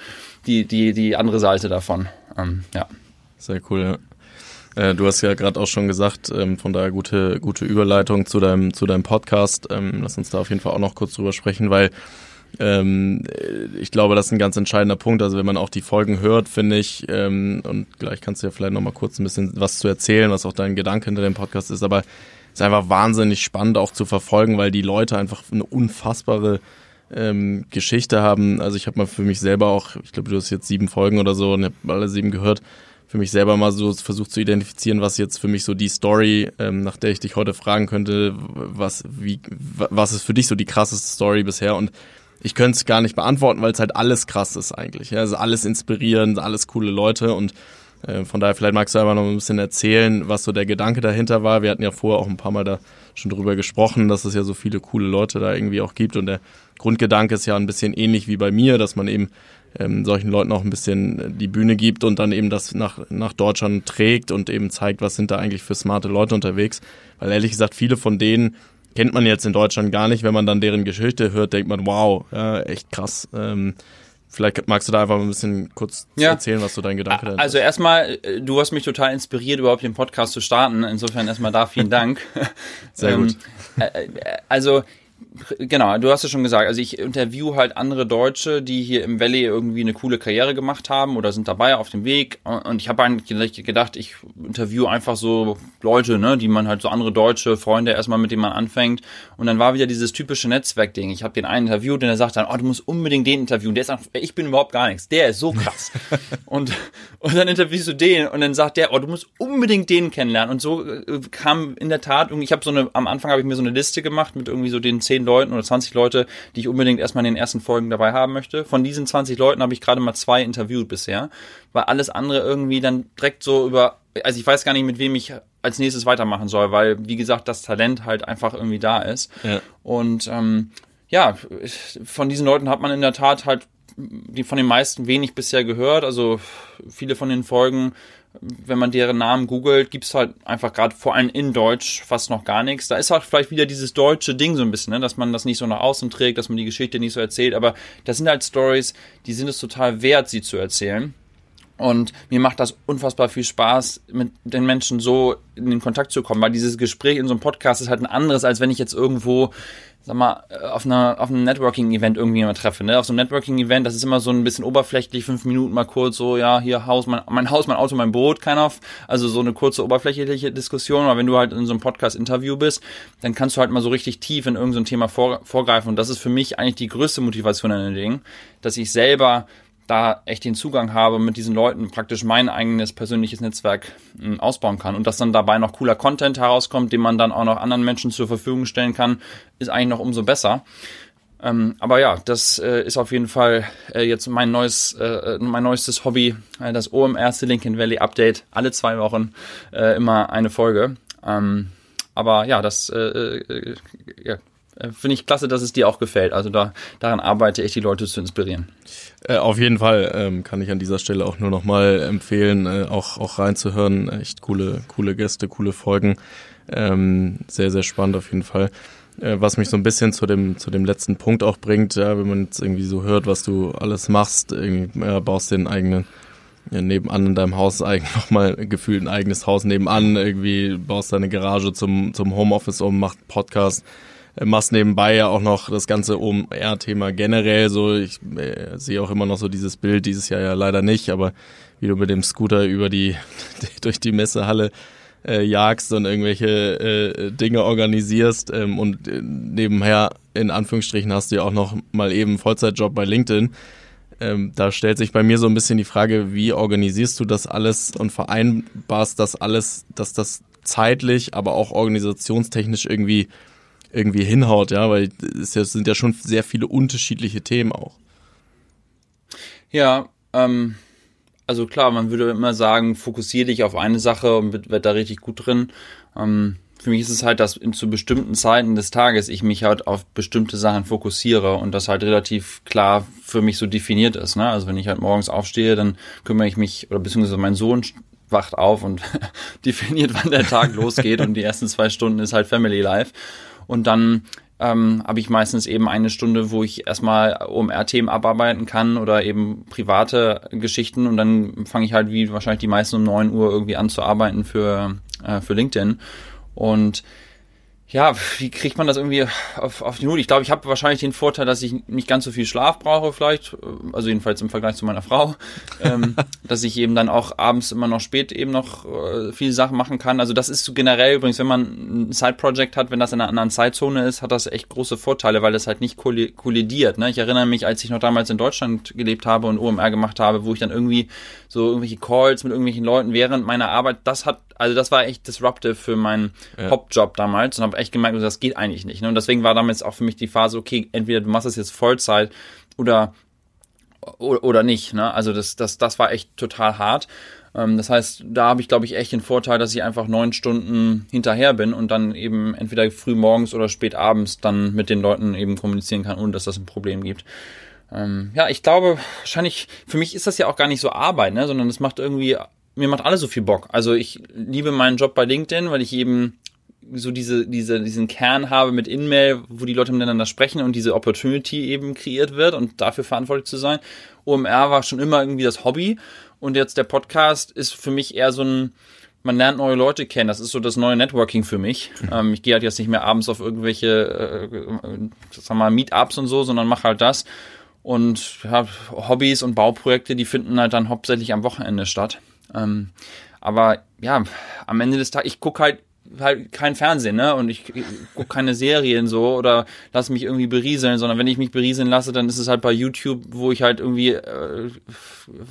die, die, die andere Seite davon. Ähm, ja. Sehr cool, ja. Äh, du hast ja gerade auch schon gesagt, ähm, von daher gute, gute Überleitung zu deinem, zu deinem Podcast. Ähm, lass uns da auf jeden Fall auch noch kurz drüber sprechen, weil ähm, ich glaube, das ist ein ganz entscheidender Punkt. Also wenn man auch die Folgen hört, finde ich, ähm, und gleich kannst du ja vielleicht noch mal kurz ein bisschen was zu erzählen, was auch dein Gedanke hinter dem Podcast ist, aber es ist einfach wahnsinnig spannend auch zu verfolgen, weil die Leute einfach eine unfassbare ähm, Geschichte haben. Also ich habe mal für mich selber auch, ich glaube, du hast jetzt sieben Folgen oder so und habe alle sieben gehört für mich selber mal so versucht zu identifizieren, was jetzt für mich so die Story, ähm, nach der ich dich heute fragen könnte, was, wie, was ist für dich so die krasseste Story bisher? Und ich könnte es gar nicht beantworten, weil es halt alles krass ist eigentlich. Also alles inspirierend, alles coole Leute und äh, von daher vielleicht magst du einfach noch ein bisschen erzählen, was so der Gedanke dahinter war. Wir hatten ja vorher auch ein paar Mal da schon drüber gesprochen, dass es ja so viele coole Leute da irgendwie auch gibt und der Grundgedanke ist ja ein bisschen ähnlich wie bei mir, dass man eben ähm, solchen Leuten auch ein bisschen äh, die Bühne gibt und dann eben das nach, nach Deutschland trägt und eben zeigt, was sind da eigentlich für smarte Leute unterwegs. Weil ehrlich gesagt, viele von denen kennt man jetzt in Deutschland gar nicht. Wenn man dann deren Geschichte hört, denkt man, wow, ja, echt krass. Ähm, Vielleicht magst du da einfach ein bisschen kurz ja. erzählen, was so dein Gedanke da ist. Also erstmal, äh, du hast mich total inspiriert, überhaupt den Podcast zu starten. Insofern erstmal da vielen Dank. [laughs] Sehr gut. Ähm, äh, also genau, du hast es schon gesagt. Also ich interview halt andere Deutsche, die hier im Valley irgendwie eine coole Karriere gemacht haben oder sind dabei auf dem Weg. Und ich habe eigentlich gedacht, ich interview einfach so Leute, ne, die man halt so andere deutsche Freunde erstmal mit denen man anfängt. Und dann war wieder dieses typische Netzwerkding. Ich habe den einen interviewt und der sagt dann, oh, du musst unbedingt den interviewen. Der ist einfach, ich bin überhaupt gar nichts. Der ist so krass. [laughs] und und dann interviewst du den und dann sagt der, oh, du musst unbedingt den kennenlernen. Und so äh, kam in der Tat, ich habe so eine, am Anfang habe ich mir so eine Liste gemacht mit irgendwie so den zehn Leuten oder 20 Leute, die ich unbedingt erstmal in den ersten Folgen dabei haben möchte. Von diesen 20 Leuten habe ich gerade mal zwei interviewt bisher, weil alles andere irgendwie dann direkt so über, also ich weiß gar nicht, mit wem ich als nächstes weitermachen soll, weil, wie gesagt, das Talent halt einfach irgendwie da ist. Ja. Und ähm, ja, von diesen Leuten hat man in der Tat halt die von den meisten wenig bisher gehört. Also viele von den Folgen wenn man deren Namen googelt, gibt's halt einfach gerade vor allem in Deutsch fast noch gar nichts. Da ist halt vielleicht wieder dieses deutsche Ding so ein bisschen, ne? dass man das nicht so nach außen trägt, dass man die Geschichte nicht so erzählt. Aber das sind halt Stories, die sind es total wert, sie zu erzählen. Und mir macht das unfassbar viel Spaß, mit den Menschen so in den Kontakt zu kommen, weil dieses Gespräch in so einem Podcast ist halt ein anderes, als wenn ich jetzt irgendwo sag mal, äh, auf, einer, auf einem Networking-Event irgendwie mal treffe. Ne? Auf so einem Networking-Event, das ist immer so ein bisschen oberflächlich, fünf Minuten mal kurz so, ja, hier Haus, mein, mein Haus, mein Auto, mein Boot, keiner of. Also so eine kurze oberflächliche Diskussion. Aber wenn du halt in so einem Podcast-Interview bist, dann kannst du halt mal so richtig tief in irgendein so Thema vor, vorgreifen. Und das ist für mich eigentlich die größte Motivation an den Dingen, dass ich selber da echt den Zugang habe, mit diesen Leuten praktisch mein eigenes persönliches Netzwerk hm, ausbauen kann und dass dann dabei noch cooler Content herauskommt, den man dann auch noch anderen Menschen zur Verfügung stellen kann, ist eigentlich noch umso besser. Ähm, aber ja, das äh, ist auf jeden Fall äh, jetzt mein neues, äh, mein neuestes Hobby, äh, das OMR Silicon Valley Update. Alle zwei Wochen äh, immer eine Folge. Ähm, aber ja, das äh, äh, ja, äh, finde ich klasse, dass es dir auch gefällt. Also da, daran arbeite ich, die Leute zu inspirieren. Äh, auf jeden Fall ähm, kann ich an dieser Stelle auch nur nochmal empfehlen, äh, auch, auch reinzuhören. Echt coole, coole Gäste, coole Folgen. Ähm, sehr, sehr spannend auf jeden Fall. Äh, was mich so ein bisschen zu dem, zu dem letzten Punkt auch bringt, ja, wenn man jetzt irgendwie so hört, was du alles machst, irgendwie, ja, baust den eigenen ja, nebenan in deinem Haus eigentlich [laughs] nochmal gefühlt ein eigenes Haus nebenan, irgendwie baust deine Garage zum, zum Homeoffice um, macht Podcast, äh, machst nebenbei ja auch noch das ganze OMR-Thema generell so. Ich äh, sehe auch immer noch so dieses Bild, dieses Jahr ja leider nicht, aber wie du mit dem Scooter über [laughs] die, durch die Messehalle äh, jagst und irgendwelche äh, Dinge organisierst ähm, und äh, nebenher in Anführungsstrichen hast du ja auch noch mal eben Vollzeitjob bei LinkedIn. Ähm, da stellt sich bei mir so ein bisschen die Frage, wie organisierst du das alles und vereinbarst das alles, dass das zeitlich, aber auch organisationstechnisch irgendwie irgendwie hinhaut, ja, weil es sind ja schon sehr viele unterschiedliche Themen auch. Ja, ähm, also klar, man würde immer sagen, fokussiere dich auf eine Sache und wird, da richtig gut drin. Ähm, für mich ist es halt, dass zu bestimmten Zeiten des Tages ich mich halt auf bestimmte Sachen fokussiere und das halt relativ klar für mich so definiert ist. Ne? Also wenn ich halt morgens aufstehe, dann kümmere ich mich, oder beziehungsweise mein Sohn wacht auf und [laughs] definiert, wann der Tag [laughs] losgeht und die ersten zwei Stunden ist halt Family Life. Und dann ähm, habe ich meistens eben eine Stunde, wo ich erstmal OMR-Themen abarbeiten kann oder eben private Geschichten und dann fange ich halt wie wahrscheinlich die meisten um neun Uhr irgendwie an zu arbeiten für, äh, für LinkedIn. Und ja, wie kriegt man das irgendwie auf, auf die Hut? Ich glaube, ich habe wahrscheinlich den Vorteil, dass ich nicht ganz so viel Schlaf brauche, vielleicht, also jedenfalls im Vergleich zu meiner Frau, [laughs] ähm, dass ich eben dann auch abends immer noch spät eben noch äh, viele Sachen machen kann. Also das ist so generell übrigens, wenn man ein Side-Project hat, wenn das in einer anderen Zeitzone ist, hat das echt große Vorteile, weil das halt nicht kollidiert. Ne? Ich erinnere mich, als ich noch damals in Deutschland gelebt habe und OMR gemacht habe, wo ich dann irgendwie so irgendwelche Calls mit irgendwelchen Leuten während meiner Arbeit, das hat, also das war echt disruptive für meinen ja. Hauptjob damals und habe echt gemerkt, das geht eigentlich nicht. Ne? Und deswegen war damals auch für mich die Phase, okay, entweder du machst das jetzt Vollzeit oder oder nicht. Ne? Also das, das, das war echt total hart. Ähm, das heißt, da habe ich, glaube ich, echt den Vorteil, dass ich einfach neun Stunden hinterher bin und dann eben entweder früh morgens oder spät abends dann mit den Leuten eben kommunizieren kann, ohne dass das ein Problem gibt. Ähm, ja, ich glaube, wahrscheinlich, für mich ist das ja auch gar nicht so Arbeit, ne? sondern es macht irgendwie, mir macht alles so viel Bock. Also ich liebe meinen Job bei LinkedIn, weil ich eben so diese, diese, diesen Kern habe mit InMail, wo die Leute miteinander sprechen und diese Opportunity eben kreiert wird und dafür verantwortlich zu sein. OMR war schon immer irgendwie das Hobby und jetzt der Podcast ist für mich eher so ein, man lernt neue Leute kennen. Das ist so das neue Networking für mich. Mhm. Ähm, ich gehe halt jetzt nicht mehr abends auf irgendwelche, äh, sag mal, Meetups und so, sondern mache halt das. Und ja, Hobbys und Bauprojekte, die finden halt dann hauptsächlich am Wochenende statt. Ähm, aber ja, am Ende des Tages, ich gucke halt halt kein Fernsehen, ne? Und ich, ich gucke keine Serien so oder lass mich irgendwie berieseln, sondern wenn ich mich berieseln lasse, dann ist es halt bei YouTube, wo ich halt irgendwie äh,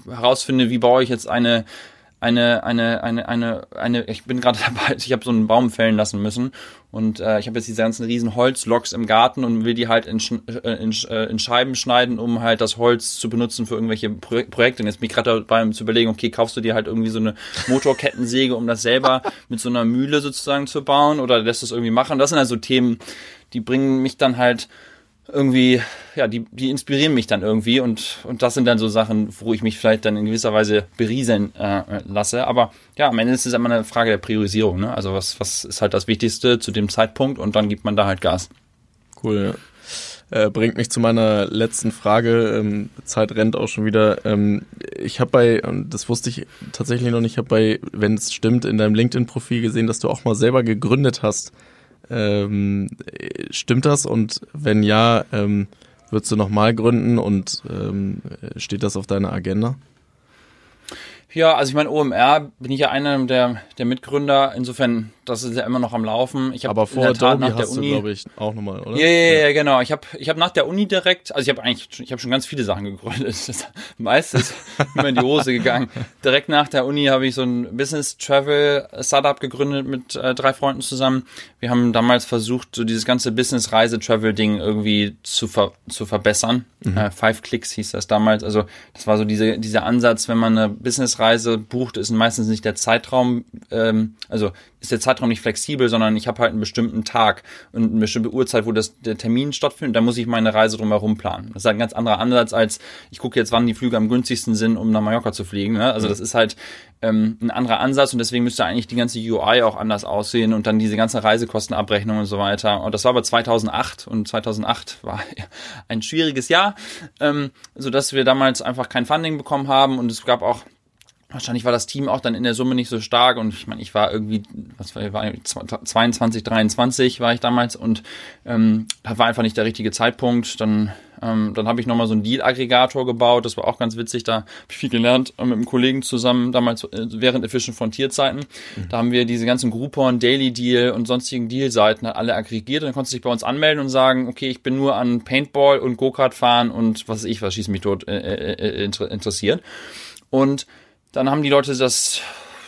herausfinde, wie baue ich jetzt eine eine, eine, eine, eine, eine, ich bin gerade [laughs] dabei, ich habe so einen Baum fällen lassen müssen und äh, ich habe jetzt diese ganzen riesen Holzloks im Garten und will die halt in, äh, in, äh, in Scheiben schneiden, um halt das Holz zu benutzen für irgendwelche Pro Projekte. Und jetzt bin ich gerade dabei zu überlegen, okay, kaufst du dir halt irgendwie so eine Motorkettensäge, um das selber [laughs] mit so einer Mühle sozusagen zu bauen oder lässt du es irgendwie machen? Das sind also Themen, die bringen mich dann halt irgendwie, ja, die, die inspirieren mich dann irgendwie und, und das sind dann so Sachen, wo ich mich vielleicht dann in gewisser Weise berieseln äh, lasse. Aber ja, am Ende ist es immer eine Frage der Priorisierung. Ne? Also was, was ist halt das Wichtigste zu dem Zeitpunkt und dann gibt man da halt Gas. Cool, ja. Äh, bringt mich zu meiner letzten Frage. Ähm, Zeit rennt auch schon wieder. Ähm, ich habe bei, und das wusste ich tatsächlich noch nicht, ich habe bei, wenn es stimmt, in deinem LinkedIn-Profil gesehen, dass du auch mal selber gegründet hast. Ähm, stimmt das? Und wenn ja, ähm, würdest du nochmal gründen und ähm, steht das auf deiner Agenda? Ja, also ich meine, OMR bin ich ja einer der, der Mitgründer. Insofern das ist ja immer noch am Laufen. Ich Aber vor Adobe nach der Uni, glaube ich, auch nochmal, oder? Ja, ja, ja, genau. Ich habe ich hab nach der Uni direkt, also ich habe eigentlich, ich habe schon ganz viele Sachen gegründet. [laughs] Meistens immer in die Hose gegangen. Direkt nach der Uni habe ich so ein Business Travel Startup gegründet mit äh, drei Freunden zusammen. Wir haben damals versucht, so dieses ganze Business Reise Travel Ding irgendwie zu ver zu verbessern. Mhm. Äh, Five Clicks hieß das damals. Also das war so diese dieser Ansatz, wenn man eine Business Auslandsreise bucht, ist meistens nicht der Zeitraum, ähm, also ist der Zeitraum nicht flexibel, sondern ich habe halt einen bestimmten Tag und eine bestimmte Uhrzeit, wo das, der Termin stattfindet. Da muss ich meine Reise drumherum planen. Das ist halt ein ganz anderer Ansatz als ich gucke jetzt, wann die Flüge am günstigsten sind, um nach Mallorca zu fliegen. Ne? Also das ist halt ähm, ein anderer Ansatz und deswegen müsste eigentlich die ganze UI auch anders aussehen und dann diese ganze Reisekostenabrechnung und so weiter. Und das war aber 2008 und 2008 war [laughs] ein schwieriges Jahr, ähm, so dass wir damals einfach kein Funding bekommen haben und es gab auch Wahrscheinlich war das Team auch dann in der Summe nicht so stark und ich meine, ich war irgendwie, was war, war 22, 23 war ich damals und ähm, das war einfach nicht der richtige Zeitpunkt. Dann, ähm, dann habe ich nochmal so einen Deal-Aggregator gebaut, das war auch ganz witzig, da habe ich viel gelernt äh, mit einem Kollegen zusammen, damals äh, während Efficient Frontier-Zeiten. Mhm. Da haben wir diese ganzen Groupon, Daily Deal und sonstigen Deal-Seiten alle aggregiert und dann konntest du dich bei uns anmelden und sagen, okay, ich bin nur an Paintball und Go-Kart fahren und was weiß ich, was schießt mich tot äh, äh, äh interessiert. Und dann haben die Leute das,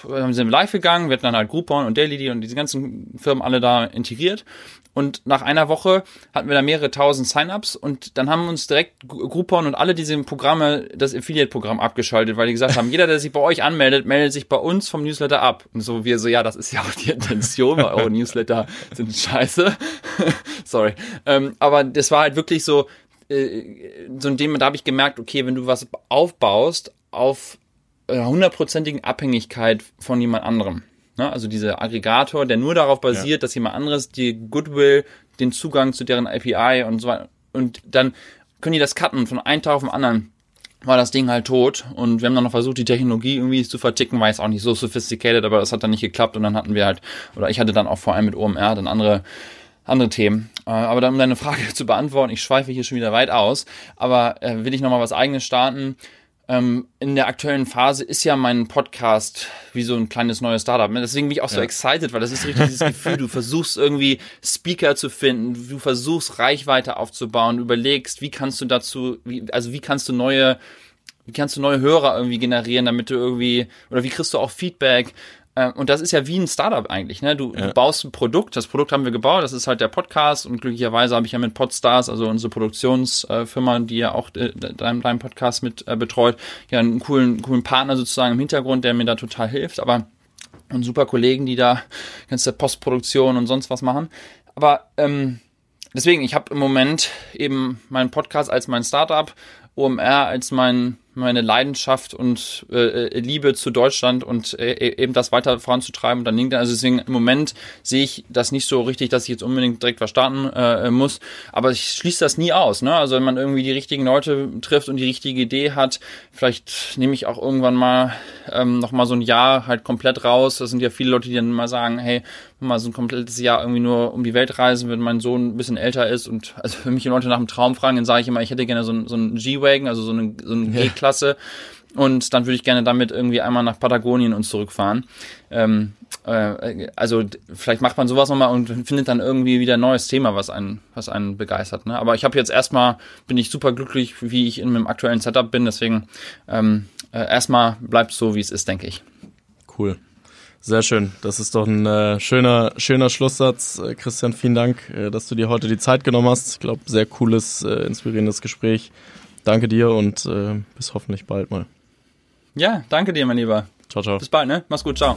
sind wir live gegangen, wir hatten dann halt Groupon und Daily und diese ganzen Firmen alle da integriert. Und nach einer Woche hatten wir da mehrere tausend Sign-ups und dann haben uns direkt Groupon und alle diese Programme, das Affiliate-Programm abgeschaltet, weil die gesagt haben, jeder, der sich bei euch anmeldet, meldet sich bei uns vom Newsletter ab. Und so wir so, ja, das ist ja auch die Intention, weil eure Newsletter sind scheiße. [laughs] Sorry. Ähm, aber das war halt wirklich so, äh, so in dem, da habe ich gemerkt, okay, wenn du was aufbaust auf hundertprozentigen Abhängigkeit von jemand anderem. Ne? Also dieser Aggregator, der nur darauf basiert, ja. dass jemand anderes die Goodwill, den Zugang zu deren API und so weiter. Und dann können die das cutten von einem Tag auf den anderen war das Ding halt tot und wir haben dann noch versucht, die Technologie irgendwie zu verticken, war jetzt auch nicht so sophisticated, aber das hat dann nicht geklappt und dann hatten wir halt, oder ich hatte dann auch vor allem mit OMR dann andere andere Themen. Äh, aber dann, um deine Frage [laughs] zu beantworten, ich schweife hier schon wieder weit aus, aber äh, will ich nochmal was eigenes starten? Ähm, in der aktuellen Phase ist ja mein Podcast wie so ein kleines neues Startup. Deswegen bin ich auch so ja. excited, weil das ist richtig dieses Gefühl, du [laughs] versuchst irgendwie Speaker zu finden, du versuchst Reichweite aufzubauen, überlegst, wie kannst du dazu, wie, also wie kannst du neue wie kannst du neue Hörer irgendwie generieren, damit du irgendwie, oder wie kriegst du auch Feedback? Äh, und das ist ja wie ein Startup eigentlich. Ne? Du, ja. du, baust ein Produkt, das Produkt haben wir gebaut, das ist halt der Podcast und glücklicherweise habe ich ja mit Podstars, also unsere Produktionsfirma, die ja auch äh, deinen, deinen Podcast mit äh, betreut, ja einen coolen, coolen Partner sozusagen im Hintergrund, der mir da total hilft, aber und super Kollegen, die da ganze Postproduktion und sonst was machen. Aber ähm, deswegen, ich habe im Moment eben meinen Podcast als mein Startup, OMR als mein meine Leidenschaft und äh, äh, Liebe zu Deutschland und äh, e-, eben das weiter voranzutreiben und dann LinkedIn. Also deswegen im Moment sehe ich das nicht so richtig, dass ich jetzt unbedingt direkt was starten äh, muss. Aber ich schließe das nie aus. Ne? Also wenn man irgendwie die richtigen Leute trifft und die richtige Idee hat, vielleicht nehme ich auch irgendwann mal ähm, noch mal so ein Jahr halt komplett raus. Das sind ja viele Leute, die dann mal sagen, hey, mal so ein komplettes Jahr irgendwie nur um die Welt reisen, wenn mein Sohn ein bisschen älter ist und also wenn mich die Leute nach dem Traum fragen, dann sage ich immer, ich hätte gerne so, ein, so einen G-Wagon, also so eine, so eine G-Klasse und dann würde ich gerne damit irgendwie einmal nach Patagonien und zurückfahren. Ähm, äh, also vielleicht macht man sowas nochmal und findet dann irgendwie wieder ein neues Thema, was einen, was einen begeistert. Ne? Aber ich habe jetzt erstmal, bin ich super glücklich, wie ich in meinem aktuellen Setup bin, deswegen ähm, äh, erstmal bleibt so, wie es ist, denke ich. Cool. Sehr schön. Das ist doch ein äh, schöner, schöner Schlusssatz. Äh, Christian, vielen Dank, äh, dass du dir heute die Zeit genommen hast. Ich glaube, sehr cooles, äh, inspirierendes Gespräch. Danke dir und äh, bis hoffentlich bald mal. Ja, danke dir, mein Lieber. Ciao, ciao. Bis bald, ne? Mach's gut, ciao.